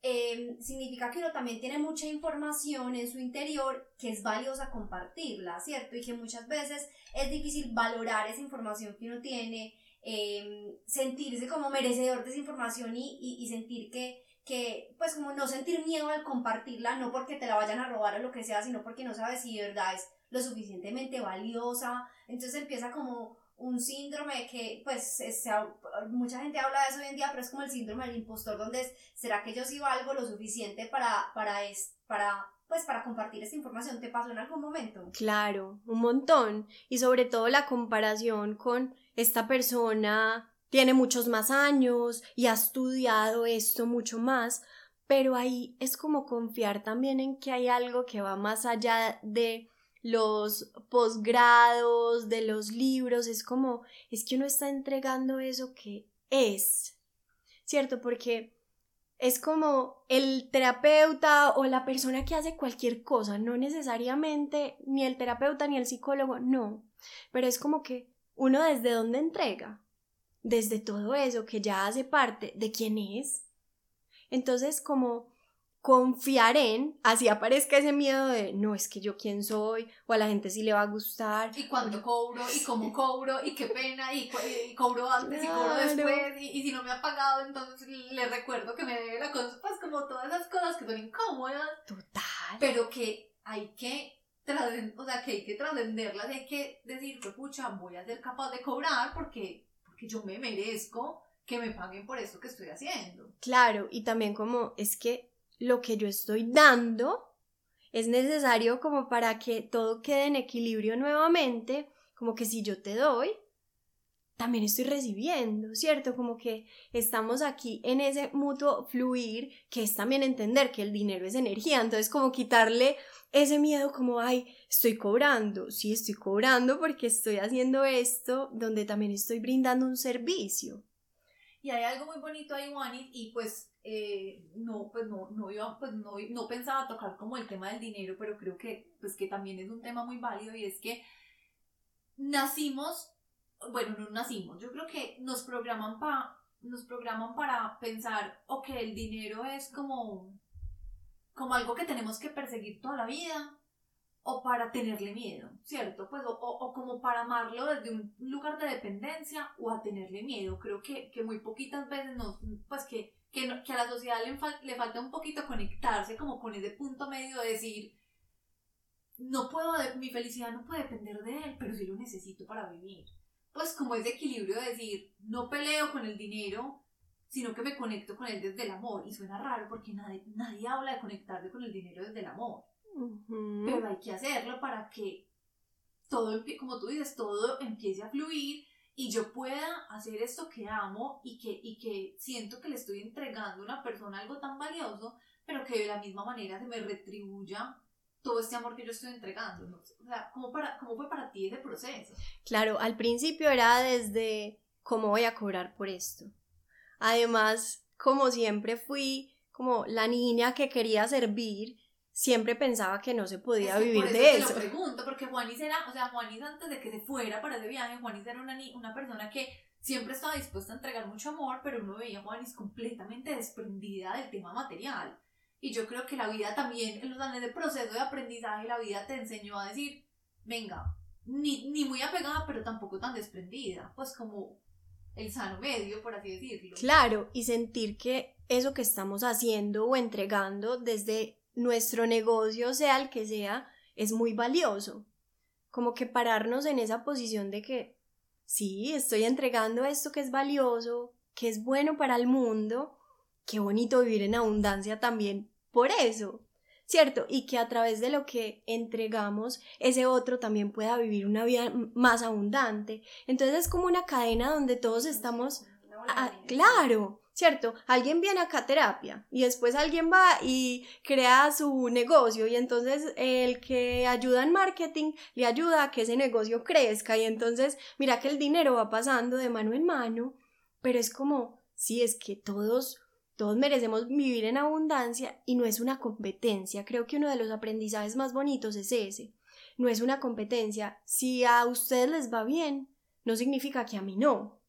eh, significa que uno también tiene mucha información en su interior que es valiosa compartirla, ¿cierto? Y que muchas veces es difícil valorar esa información que uno tiene, eh, sentirse como merecedor de esa información y, y, sentir que, que, pues como no sentir miedo al compartirla, no porque te la vayan a robar o lo que sea, sino porque no sabes si de verdad es lo suficientemente valiosa. Entonces empieza como un síndrome que, pues, mucha gente habla de eso hoy en día, pero es como el síndrome del impostor, donde es, ¿será que yo sí valgo lo suficiente para, para, es, para, pues, para compartir esta información? ¿Te pasó en algún momento? Claro, un montón. Y sobre todo la comparación con esta persona tiene muchos más años y ha estudiado esto mucho más, pero ahí es como confiar también en que hay algo que va más allá de los posgrados, de los libros, es como, es que uno está entregando eso que es, ¿cierto? Porque es como el terapeuta o la persona que hace cualquier cosa, no necesariamente ni el terapeuta ni el psicólogo, no, pero es como que uno desde dónde entrega, desde todo eso que ya hace parte de quién es. Entonces, como confiar en, así aparezca ese miedo de, no, es que yo quién soy, o a la gente sí le va a gustar. Y cuándo cobro, y cómo cobro, y qué pena, y, cobro antes y cobro después, y, si no me ha pagado, entonces le recuerdo que me debe la cosa, pues como todas esas cosas que son incómodas. Total. Pero que hay que o sea, que hay que trascenderlas, hay que decir, pues pucha, voy a ser capaz de cobrar porque, porque yo me merezco que me paguen por esto que estoy haciendo. Claro, y también como es que lo que yo estoy dando es necesario como para que todo quede en equilibrio nuevamente, como que si yo te doy, también estoy recibiendo, ¿cierto? Como que estamos aquí en ese mutuo fluir, que es también entender que el dinero es energía, entonces como quitarle ese miedo como, ay, estoy cobrando, sí, estoy cobrando porque estoy haciendo esto, donde también estoy brindando un servicio. Y hay algo muy bonito ahí, Juanit, y pues eh, no, pues no, no iba, pues no, no pensaba tocar como el tema del dinero, pero creo que, pues que también es un tema muy válido y es que nacimos, bueno, no nacimos, yo creo que nos programan para, nos programan para pensar, ok, el dinero es como, como algo que tenemos que perseguir toda la vida, o para tenerle miedo, ¿cierto? Pues o, o, como para amarlo desde un lugar de dependencia o a tenerle miedo. Creo que, que muy poquitas veces nos, pues que que, que a la sociedad le, le falta un poquito conectarse como con ese punto medio de decir, no puedo, mi felicidad no puede depender de él, pero sí lo necesito para vivir. Pues como ese equilibrio de decir, no peleo con el dinero, sino que me conecto con él desde el amor. Y suena raro porque nadie, nadie habla de conectarse con el dinero desde el amor. Pero hay que hacerlo para que todo, como tú dices, todo empiece a fluir y yo pueda hacer esto que amo y que, y que siento que le estoy entregando a una persona algo tan valioso, pero que de la misma manera se me retribuya todo este amor que yo estoy entregando. O sea, ¿cómo, para, ¿cómo fue para ti ese proceso? Claro, al principio era desde cómo voy a cobrar por esto. Además, como siempre fui como la niña que quería servir, siempre pensaba que no se podía vivir por eso de te eso. Lo pregunto, porque Juanis era, o sea, Juanis antes de que se fuera para ese viaje, Juanis era una, una persona que siempre estaba dispuesta a entregar mucho amor, pero uno veía a Juanis completamente desprendida del tema material. Y yo creo que la vida también, en los años de proceso de aprendizaje, la vida te enseñó a decir, venga, ni, ni muy apegada, pero tampoco tan desprendida. Pues como el sano medio, por así decirlo. Claro, y sentir que eso que estamos haciendo o entregando desde nuestro negocio, sea el que sea, es muy valioso. Como que pararnos en esa posición de que sí, estoy entregando esto que es valioso, que es bueno para el mundo, qué bonito vivir en abundancia también por eso, ¿cierto? Y que a través de lo que entregamos, ese otro también pueda vivir una vida más abundante. Entonces es como una cadena donde todos estamos... claro, ¿cierto? Alguien viene acá a terapia y después alguien va y crea su negocio y entonces el que ayuda en marketing le ayuda a que ese negocio crezca y entonces mira que el dinero va pasando de mano en mano, pero es como, sí, es que todos todos merecemos vivir en abundancia y no es una competencia. Creo que uno de los aprendizajes más bonitos es ese. No es una competencia. Si a ustedes les va bien, no significa que a mí no,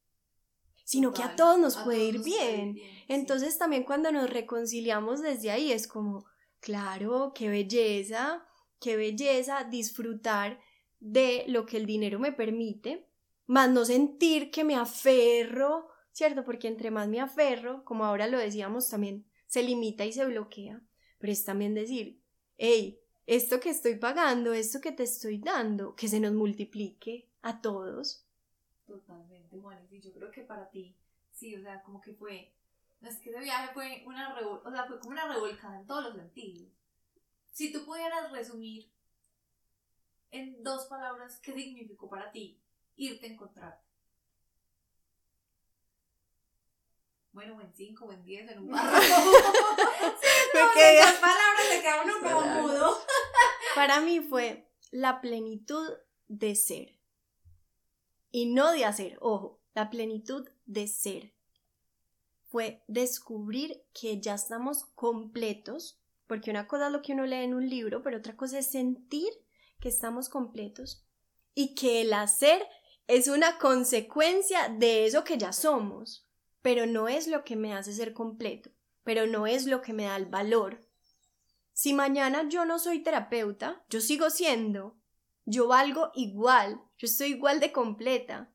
sino que a todos nos puede ir bien. Entonces también cuando nos reconciliamos desde ahí es como, claro, qué belleza, qué belleza disfrutar de lo que el dinero me permite, más no sentir que me aferro ¿cierto? Porque entre más me aferro, como ahora lo decíamos también, se limita y se bloquea, pero es también decir, hey, esto que estoy pagando, esto que te estoy dando, que se nos multiplique a todos. Totalmente, Juan, y yo creo que para ti, sí, o sea, como que fue, no es que ese viaje fue una, o sea, fue como una revolcada en todos los sentidos. Si tú pudieras resumir en dos palabras qué significó para ti irte a encontrar bueno, o en cinco, o en diez, en un párrafo. Me palabras se queda uno como mudo. Para mí fue la plenitud de ser. Y no de hacer, ojo, la plenitud de ser. Fue descubrir que ya estamos completos, porque una cosa es lo que uno lee en un libro, pero otra cosa es sentir que estamos completos y que el hacer es una consecuencia de eso que ya somos pero no es lo que me hace ser completo, pero no es lo que me da el valor. Si mañana yo no soy terapeuta, yo sigo siendo, yo valgo igual, yo estoy igual de completa.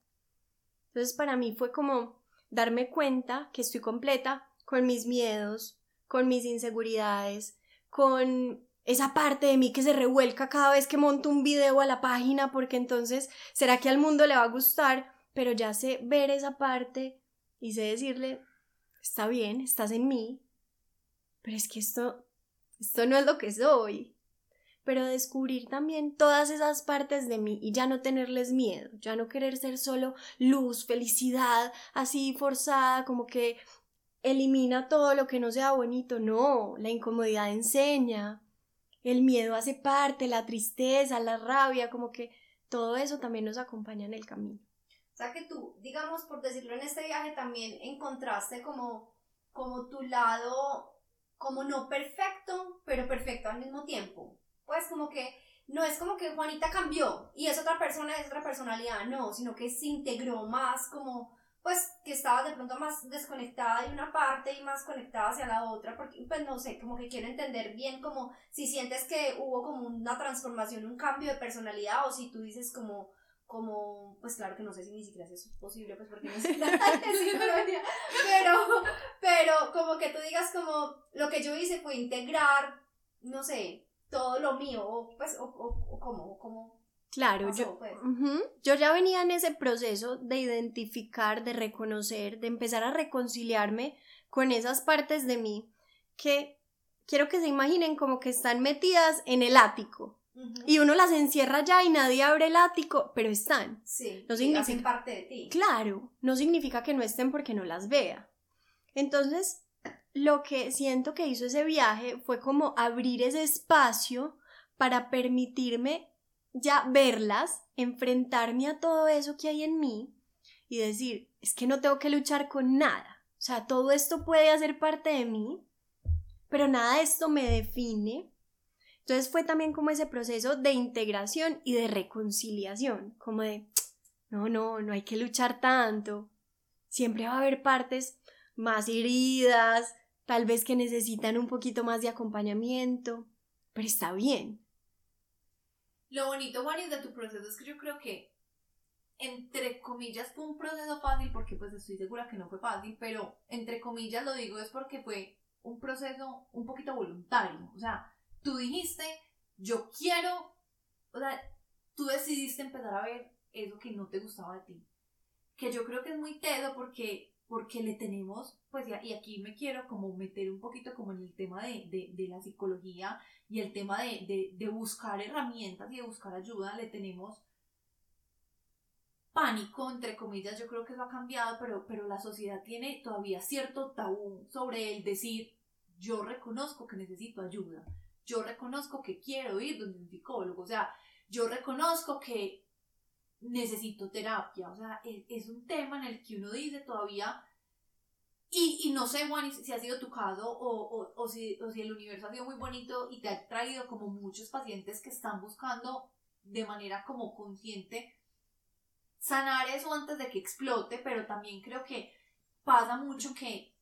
Entonces para mí fue como darme cuenta que estoy completa con mis miedos, con mis inseguridades, con esa parte de mí que se revuelca cada vez que monto un video a la página porque entonces será que al mundo le va a gustar, pero ya sé ver esa parte y sé decirle, está bien, estás en mí, pero es que esto, esto no es lo que soy. Pero descubrir también todas esas partes de mí y ya no tenerles miedo, ya no querer ser solo luz, felicidad, así forzada, como que elimina todo lo que no sea bonito. No, la incomodidad enseña, el miedo hace parte, la tristeza, la rabia, como que todo eso también nos acompaña en el camino. O sea que tú, digamos, por decirlo en este viaje, también encontraste como, como tu lado, como no perfecto, pero perfecto al mismo tiempo. Pues como que no es como que Juanita cambió y es otra persona, es otra personalidad, no, sino que se integró más como, pues que estaba de pronto más desconectada de una parte y más conectada hacia la otra, porque pues no sé, como que quiero entender bien como si sientes que hubo como una transformación, un cambio de personalidad o si tú dices como como, pues claro que no sé si ni siquiera eso es posible, pues porque no sé nada de pero, pero como que tú digas como, lo que yo hice fue integrar, no sé, todo lo mío, o pues, o, o, o como, como Claro, pasó, yo, pues. Yo ya venía en ese proceso de identificar, de reconocer, de empezar a reconciliarme con esas partes de mí que quiero que se imaginen como que están metidas en el ático Y uno las encierra ya y nadie abre el ático, pero están. Sí, no significa- hacen parte de ti. Claro, no significa que no estén porque no las vea. Entonces, lo que siento que hizo ese viaje fue como abrir ese espacio para permitirme ya verlas, enfrentarme a todo eso que hay en mí y decir, es que no tengo que luchar con nada. O sea, todo esto puede hacer parte de mí, pero nada de esto me define. Entonces fue también como ese proceso de integración y de reconciliación, como de, no, no, no hay que luchar tanto. Siempre va a haber partes más heridas, tal vez que necesitan un poquito más de acompañamiento, pero está bien. Lo bonito, Juanis, de tu proceso es que yo creo que, entre comillas, fue un proceso fácil, porque pues estoy segura que no fue fácil, pero entre comillas lo digo es porque fue un proceso un poquito voluntario. O sea, tú dijiste, yo quiero, o sea, tú decidiste empezar a ver eso que no te gustaba de ti. Que yo creo que es muy tedo porque, porque le tenemos, pues, y aquí me quiero como meter un poquito como en el tema de, de, de la psicología y el tema de, de buscar herramientas y de buscar ayuda, le tenemos pánico, entre comillas, yo creo que eso ha cambiado, pero, pero la sociedad tiene todavía cierto tabú sobre el decir, yo reconozco que necesito ayuda, yo reconozco que quiero ir donde un psicólogo, o sea, yo reconozco que necesito terapia, o sea, es, es un tema en el que uno dice todavía, y, y no sé, Juan, si ha sido tu caso o, o, o si, o si el universo ha sido muy bonito y te ha traído como muchos pacientes que están buscando de manera como consciente sanar eso antes de que explote, pero también creo que pasa mucho que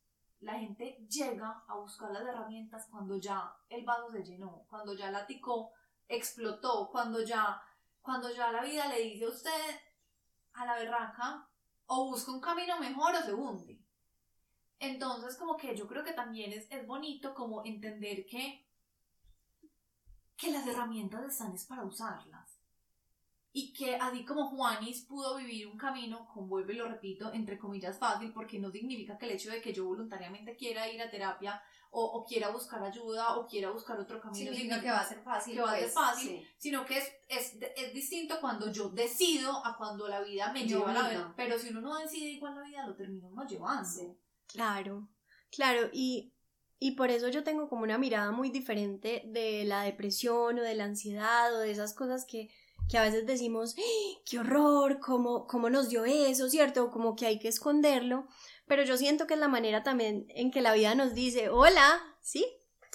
la gente llega a buscar las herramientas cuando ya el vaso se llenó, cuando ya la ticó, explotó, cuando ya, cuando ya la vida le dice a usted a la berraca o busca un camino mejor o se hunde. Entonces, como que yo creo que también es, es bonito como entender que, que las herramientas están es para usarlas. Y que así como Juanis pudo vivir un camino, con vuelvo y lo repito, entre comillas fácil, porque no significa que el hecho de que yo voluntariamente quiera ir a terapia o, o quiera buscar ayuda o quiera buscar otro camino Significa que va a ser fácil. que va a ser pues, fácil, sí. sino que es, es, es distinto cuando yo decido a cuando la vida me lleva a la vida. Pero si uno no decide igual la vida, lo terminamos llevando. Sí. Claro, claro, y, y por eso yo tengo como una mirada muy diferente de la depresión o de la ansiedad o de esas cosas que, que a veces decimos, ¡Ah! qué horror, cómo, cómo nos dio eso, ¿cierto? Como que hay que esconderlo, pero yo siento que es la manera también en que la vida nos dice, hola, ¿sí?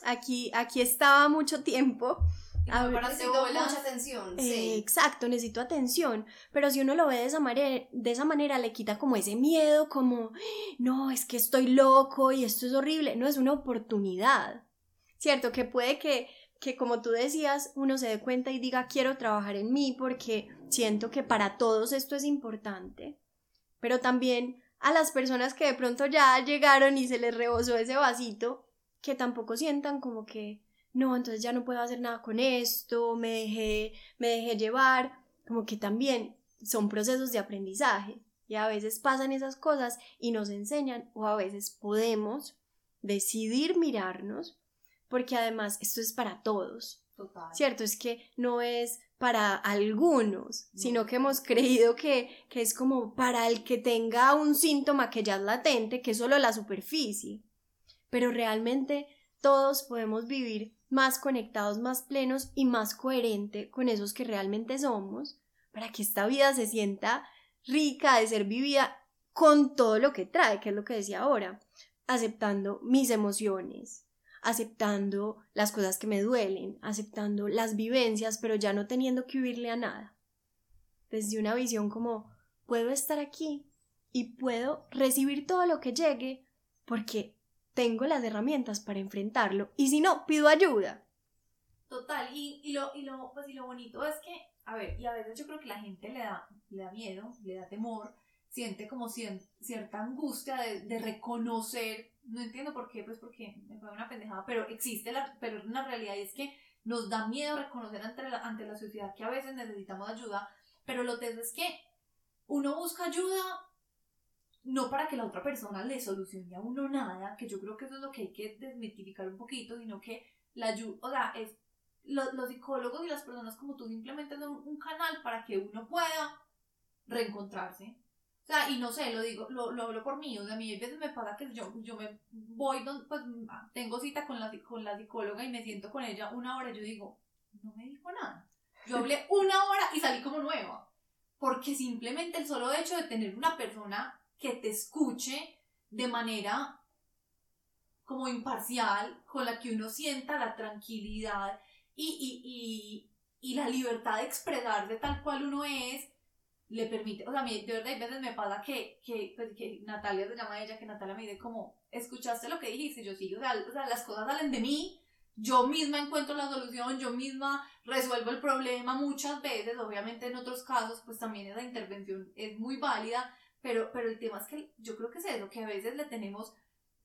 Aquí, aquí estaba mucho tiempo. A ver, Necesito mucha atención. Eh, sí. Exacto, necesito atención, pero si uno lo ve de esa, manera, de esa manera le quita como ese miedo, como, no, es que estoy loco y esto es horrible, no es una oportunidad, ¿cierto? Que puede que, que como tú decías, uno se dé cuenta y diga, quiero trabajar en mí porque siento que para todos esto es importante, pero también a las personas que de pronto ya llegaron y se les rebosó ese vasito, que tampoco sientan como que, no, entonces ya no puedo hacer nada con esto, me dejé, me dejé llevar, como que también son procesos de aprendizaje y a veces pasan esas cosas y nos enseñan o a veces podemos decidir mirarnos porque además esto es para todos, Total. ¿cierto? Es que no es para algunos, No, sino que hemos creído que, que es como para el que tenga un síntoma que ya es latente, que es solo la superficie. Pero realmente todos podemos vivir más conectados, más plenos y más coherente con esos que realmente somos, para que esta vida se sienta rica de ser vivida con todo lo que trae, que es lo que decía ahora, aceptando mis emociones, aceptando las cosas que me duelen, aceptando las vivencias, pero ya no teniendo que huirle a nada. Desde una visión como puedo estar aquí y puedo recibir todo lo que llegue porque tengo las herramientas para enfrentarlo y si no, pido ayuda. Total, y, y, lo, y, lo, pues, y lo bonito es que, a ver, y a veces yo creo que la gente le da, le da miedo, le da temor, siente como cierta angustia de, de, reconocer, no entiendo por qué, pues porque me fue una pendejada, pero existe la, pero una realidad y es que nos da miedo reconocer ante la, ante la sociedad que a veces necesitamos ayuda, pero lo teso es que uno busca ayuda no para que la otra persona le solucione a uno nada, que yo creo que eso es lo que hay que desmitificar un poquito, sino que la ayuda, o sea, es los, los psicólogos y las personas como tú simplemente son un canal para que uno pueda reencontrarse. O sea, y no sé, lo digo, lo, lo hablo por mí, o sea, a mí a veces me pasa que yo, yo me voy, pues tengo cita con la, con la psicóloga y me siento con ella una hora y yo digo, no me dijo nada. Yo hablé una hora y salí como nueva. Porque simplemente el solo hecho de tener una persona que te escuche de manera como imparcial, con la que uno sienta la tranquilidad y, la libertad de expresarse tal cual uno es, le permite, o sea, a mí de verdad hay veces me pasa que, que, pues, que Natalia se llama ella, que Natalia me dice como, ¿escuchaste lo que dijiste? Yo sí, o sea, o sea, las cosas salen de mí, yo misma encuentro la solución, yo misma resuelvo el problema muchas veces, obviamente en otros casos pues también esa intervención es muy válida, pero, pero el tema es que yo creo que es eso, que a veces le tenemos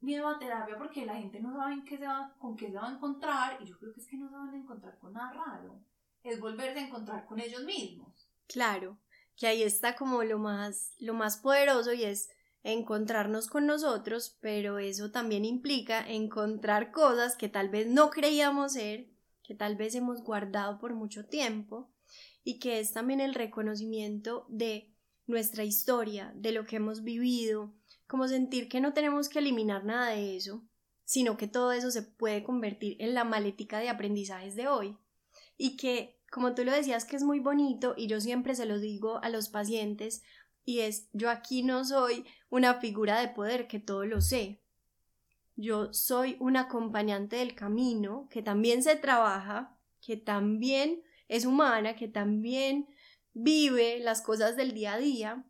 miedo a terapia porque la gente no sabe qué se va, con qué se va a encontrar y yo creo que es que no se van a encontrar con nada raro, es volverse a encontrar con ellos mismos. Claro, que ahí está como lo más, lo más poderoso y es encontrarnos con nosotros, pero eso también implica encontrar cosas que tal vez no creíamos ser, que tal vez hemos guardado por mucho tiempo y que es también el reconocimiento de nuestra historia, de lo que hemos vivido, como sentir que no tenemos que eliminar nada de eso, sino que todo eso se puede convertir en la malética de aprendizajes de hoy. Y que, como tú lo decías, que es muy bonito, y yo siempre se lo digo a los pacientes, y es, yo aquí no soy una figura de poder que todo lo sé. Yo soy un acompañante del camino, que también se trabaja, que también es humana, que también vive las cosas del día a día,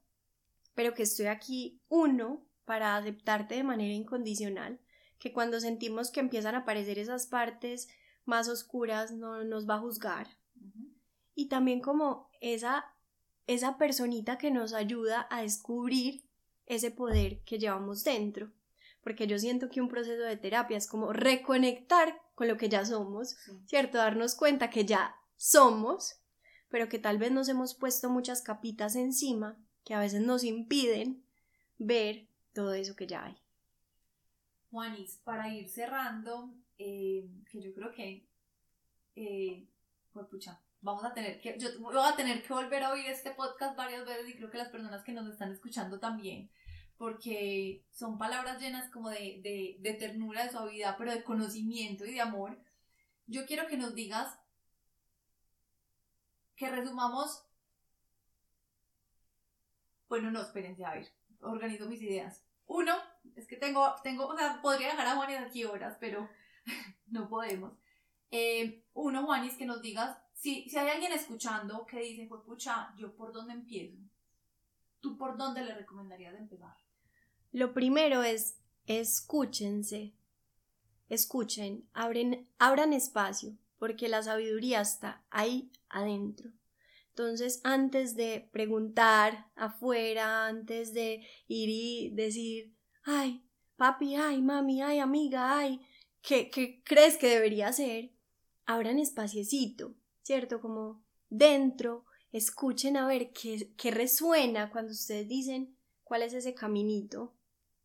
pero que estoy aquí, uno, para aceptarte de manera incondicional, que cuando sentimos que empiezan a aparecer esas partes más oscuras no nos va a juzgar. Y también como esa, esa personita que nos ayuda a descubrir ese poder que llevamos dentro. Porque yo siento que un proceso de terapia es como reconectar con lo que ya somos, ¿cierto? Darnos cuenta que ya somos, pero que tal vez nos hemos puesto muchas capitas encima que a veces nos impiden ver todo eso que ya hay. Juanis, para ir cerrando, eh, que yo creo que, eh, pues pucha, vamos a tener que, yo voy a tener que volver a oír este podcast varias veces y creo que las personas que nos están escuchando también, porque son palabras llenas como de, de, ternura, de suavidad, pero de conocimiento y de amor. Yo quiero que nos digas, que resumamos bueno, no, espérense, a ver, organizo mis ideas. Uno, es que tengo, tengo, o sea, podría dejar a Juanis aquí horas, pero no podemos. Eh, uno, Juanis, que nos digas, si, si hay alguien escuchando que dice, pues pucha, ¿yo por dónde empiezo? ¿Tú por dónde le recomendarías empezar? Lo primero es, escúchense, escuchen, abren, abran espacio, porque la sabiduría está ahí adentro. Entonces, antes de preguntar afuera, antes de ir y decir, ay, papi, ay, mami, ay, amiga, ay, ¿qué, qué crees que debería hacer? Abran espaciecito, ¿cierto? Como dentro, escuchen a ver qué, qué resuena cuando ustedes dicen cuál es ese caminito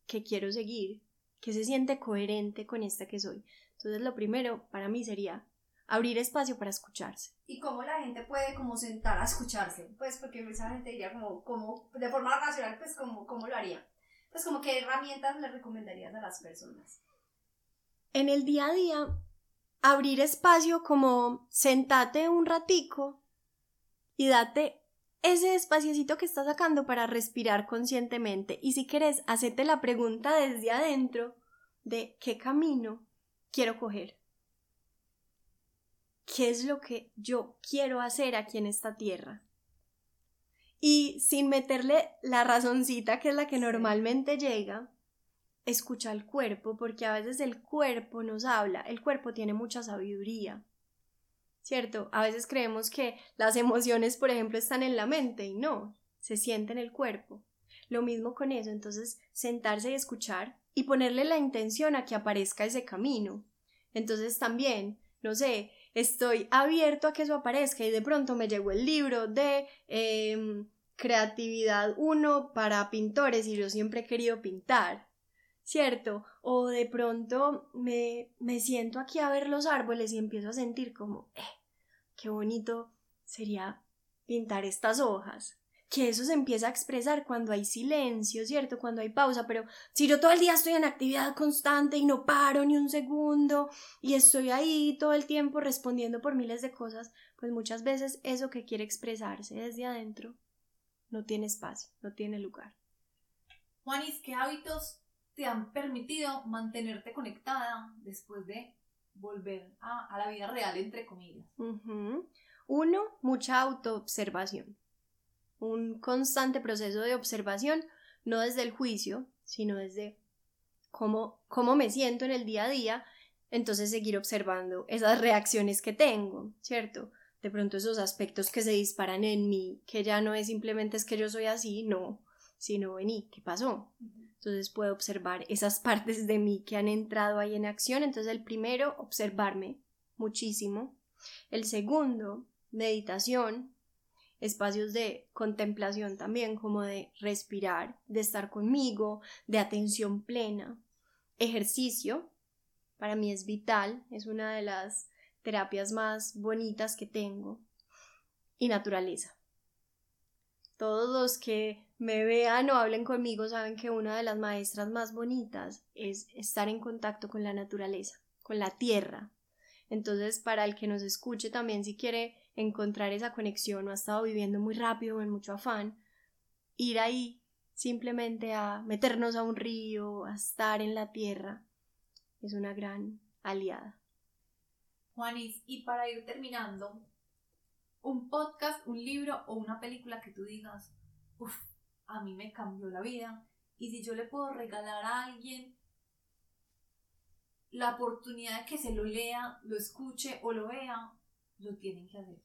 que quiero seguir, que se siente coherente con esta que soy. Entonces, lo primero para mí sería abrir espacio para escucharse. ¿Y cómo la gente puede como sentar a escucharse? Pues porque esa gente diría como, como de forma racional, pues como, ¿cómo lo haría? Pues como qué herramientas le recomendarías a las personas. En el día a día, abrir espacio como sentate un ratico y date ese espaciecito que estás sacando para respirar conscientemente. Y si quieres, hacete la pregunta desde adentro de qué camino quiero coger qué es lo que yo quiero hacer aquí en esta tierra. Y sin meterle la razoncita que es la que normalmente llega, escucha al cuerpo, porque a veces el cuerpo nos habla, el cuerpo tiene mucha sabiduría. ¿cierto? A veces creemos que las emociones, por ejemplo, están en la mente y no, se siente en el cuerpo. Lo mismo con eso, entonces sentarse y escuchar y ponerle la intención a que aparezca ese camino. Entonces también, no sé, estoy abierto a que eso aparezca y de pronto me llegó el libro de em, creatividad 1 para pintores y yo siempre he querido pintar. ¿Cierto? O de pronto me, me siento aquí a ver los árboles y empiezo a sentir como, eh, qué bonito sería pintar estas hojas que eso se empieza a expresar cuando hay silencio, ¿cierto? Cuando hay pausa, pero si yo todo el día estoy en actividad constante y no paro ni un segundo y estoy ahí todo el tiempo respondiendo por miles de cosas, pues muchas veces eso que quiere expresarse desde adentro no tiene espacio, no tiene lugar. Juanis, ¿qué hábitos te han permitido mantenerte conectada después de volver a, la vida real, entre comillas? Uno, mucha autoobservación un constante proceso de observación, no desde el juicio, sino desde cómo, cómo me siento en el día a día, entonces seguir observando esas reacciones que tengo, ¿cierto? De pronto esos aspectos que se disparan en mí, que ya no es simplemente es que yo soy así, no, sino vení, ¿qué pasó? Entonces puedo observar esas partes de mí que han entrado ahí en acción. Entonces el primero, observarme muchísimo. El segundo, meditación, espacios de contemplación también, como de respirar, de estar conmigo, de atención plena. Ejercicio, para mí es vital, es una de las terapias más bonitas que tengo. Y naturaleza. Todos los que me vean o hablen conmigo saben que una de las maestras más bonitas es estar en contacto con la naturaleza, con la tierra. Entonces, para el que nos escuche también, si quiere encontrar esa conexión o ha estado viviendo muy rápido o en mucho afán, ir ahí simplemente a meternos a un río, a estar en la tierra, es una gran aliada. Juanis, y para ir terminando, un podcast, un libro o una película que tú digas, uff, a mí me cambió la vida, y si yo le puedo regalar a alguien la oportunidad de que se lo lea, lo escuche o lo vea, lo tienen que hacer.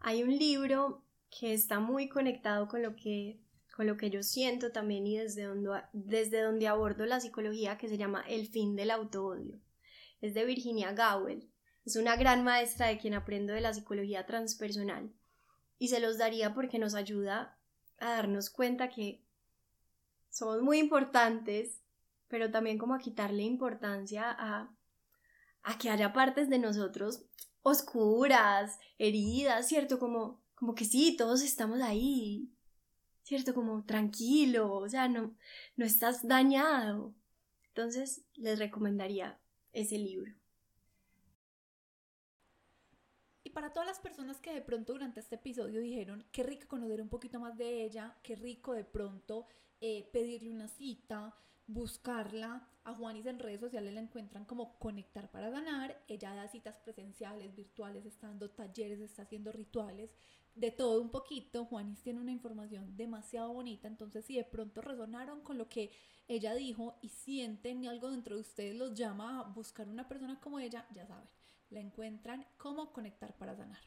Hay un libro que está muy conectado con lo que, con lo que yo siento también y desde donde, desde donde abordo la psicología que se llama El fin del autoodio. Es de Virginia Gowell. Es una gran maestra de quien aprendo de la psicología transpersonal y se los daría porque nos ayuda a darnos cuenta que somos muy importantes, pero también como a quitarle importancia a, a que haya partes de nosotros oscuras, heridas, ¿cierto? Como, como que sí, todos estamos ahí, ¿cierto? Como tranquilo, o sea, no, no estás dañado. Entonces, les recomendaría ese libro. Para todas las personas que de pronto durante este episodio dijeron, qué rico conocer un poquito más de ella, qué rico de pronto eh, pedirle una cita, buscarla. A Juanis en redes sociales la encuentran como Conectar para Ganar. Ella da citas presenciales, virtuales, está dando talleres, está haciendo rituales, de todo un poquito. Juanis tiene una información demasiado bonita, entonces si de pronto resonaron con lo que ella dijo y sienten algo dentro de ustedes los llama a buscar una persona como ella, ya saben, la encuentran como Conectar para Ganar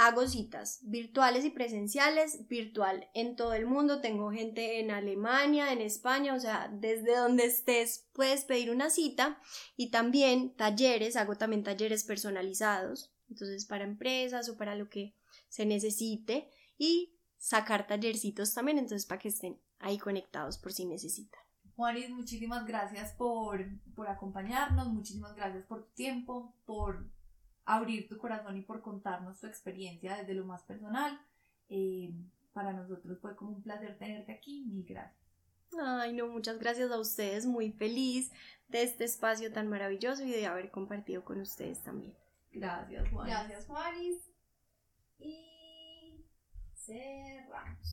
hago citas virtuales y presenciales, virtual en todo el mundo, tengo gente en Alemania, en España, o sea, desde donde estés puedes pedir una cita y también talleres, hago también talleres personalizados, entonces para empresas o para lo que se necesite y sacar tallercitos también, entonces para que estén ahí conectados por si necesitan. Juanis, muchísimas gracias por, por acompañarnos, muchísimas gracias por tu tiempo, por abrir tu corazón y por contarnos tu experiencia desde lo más personal. Eh, para nosotros fue como un placer tenerte aquí. Mil gracias. Ay, no, muchas gracias a ustedes. Muy feliz de este espacio tan maravilloso y de haber compartido con ustedes también. Gracias, Juanis. Gracias, Juanis. Y cerramos.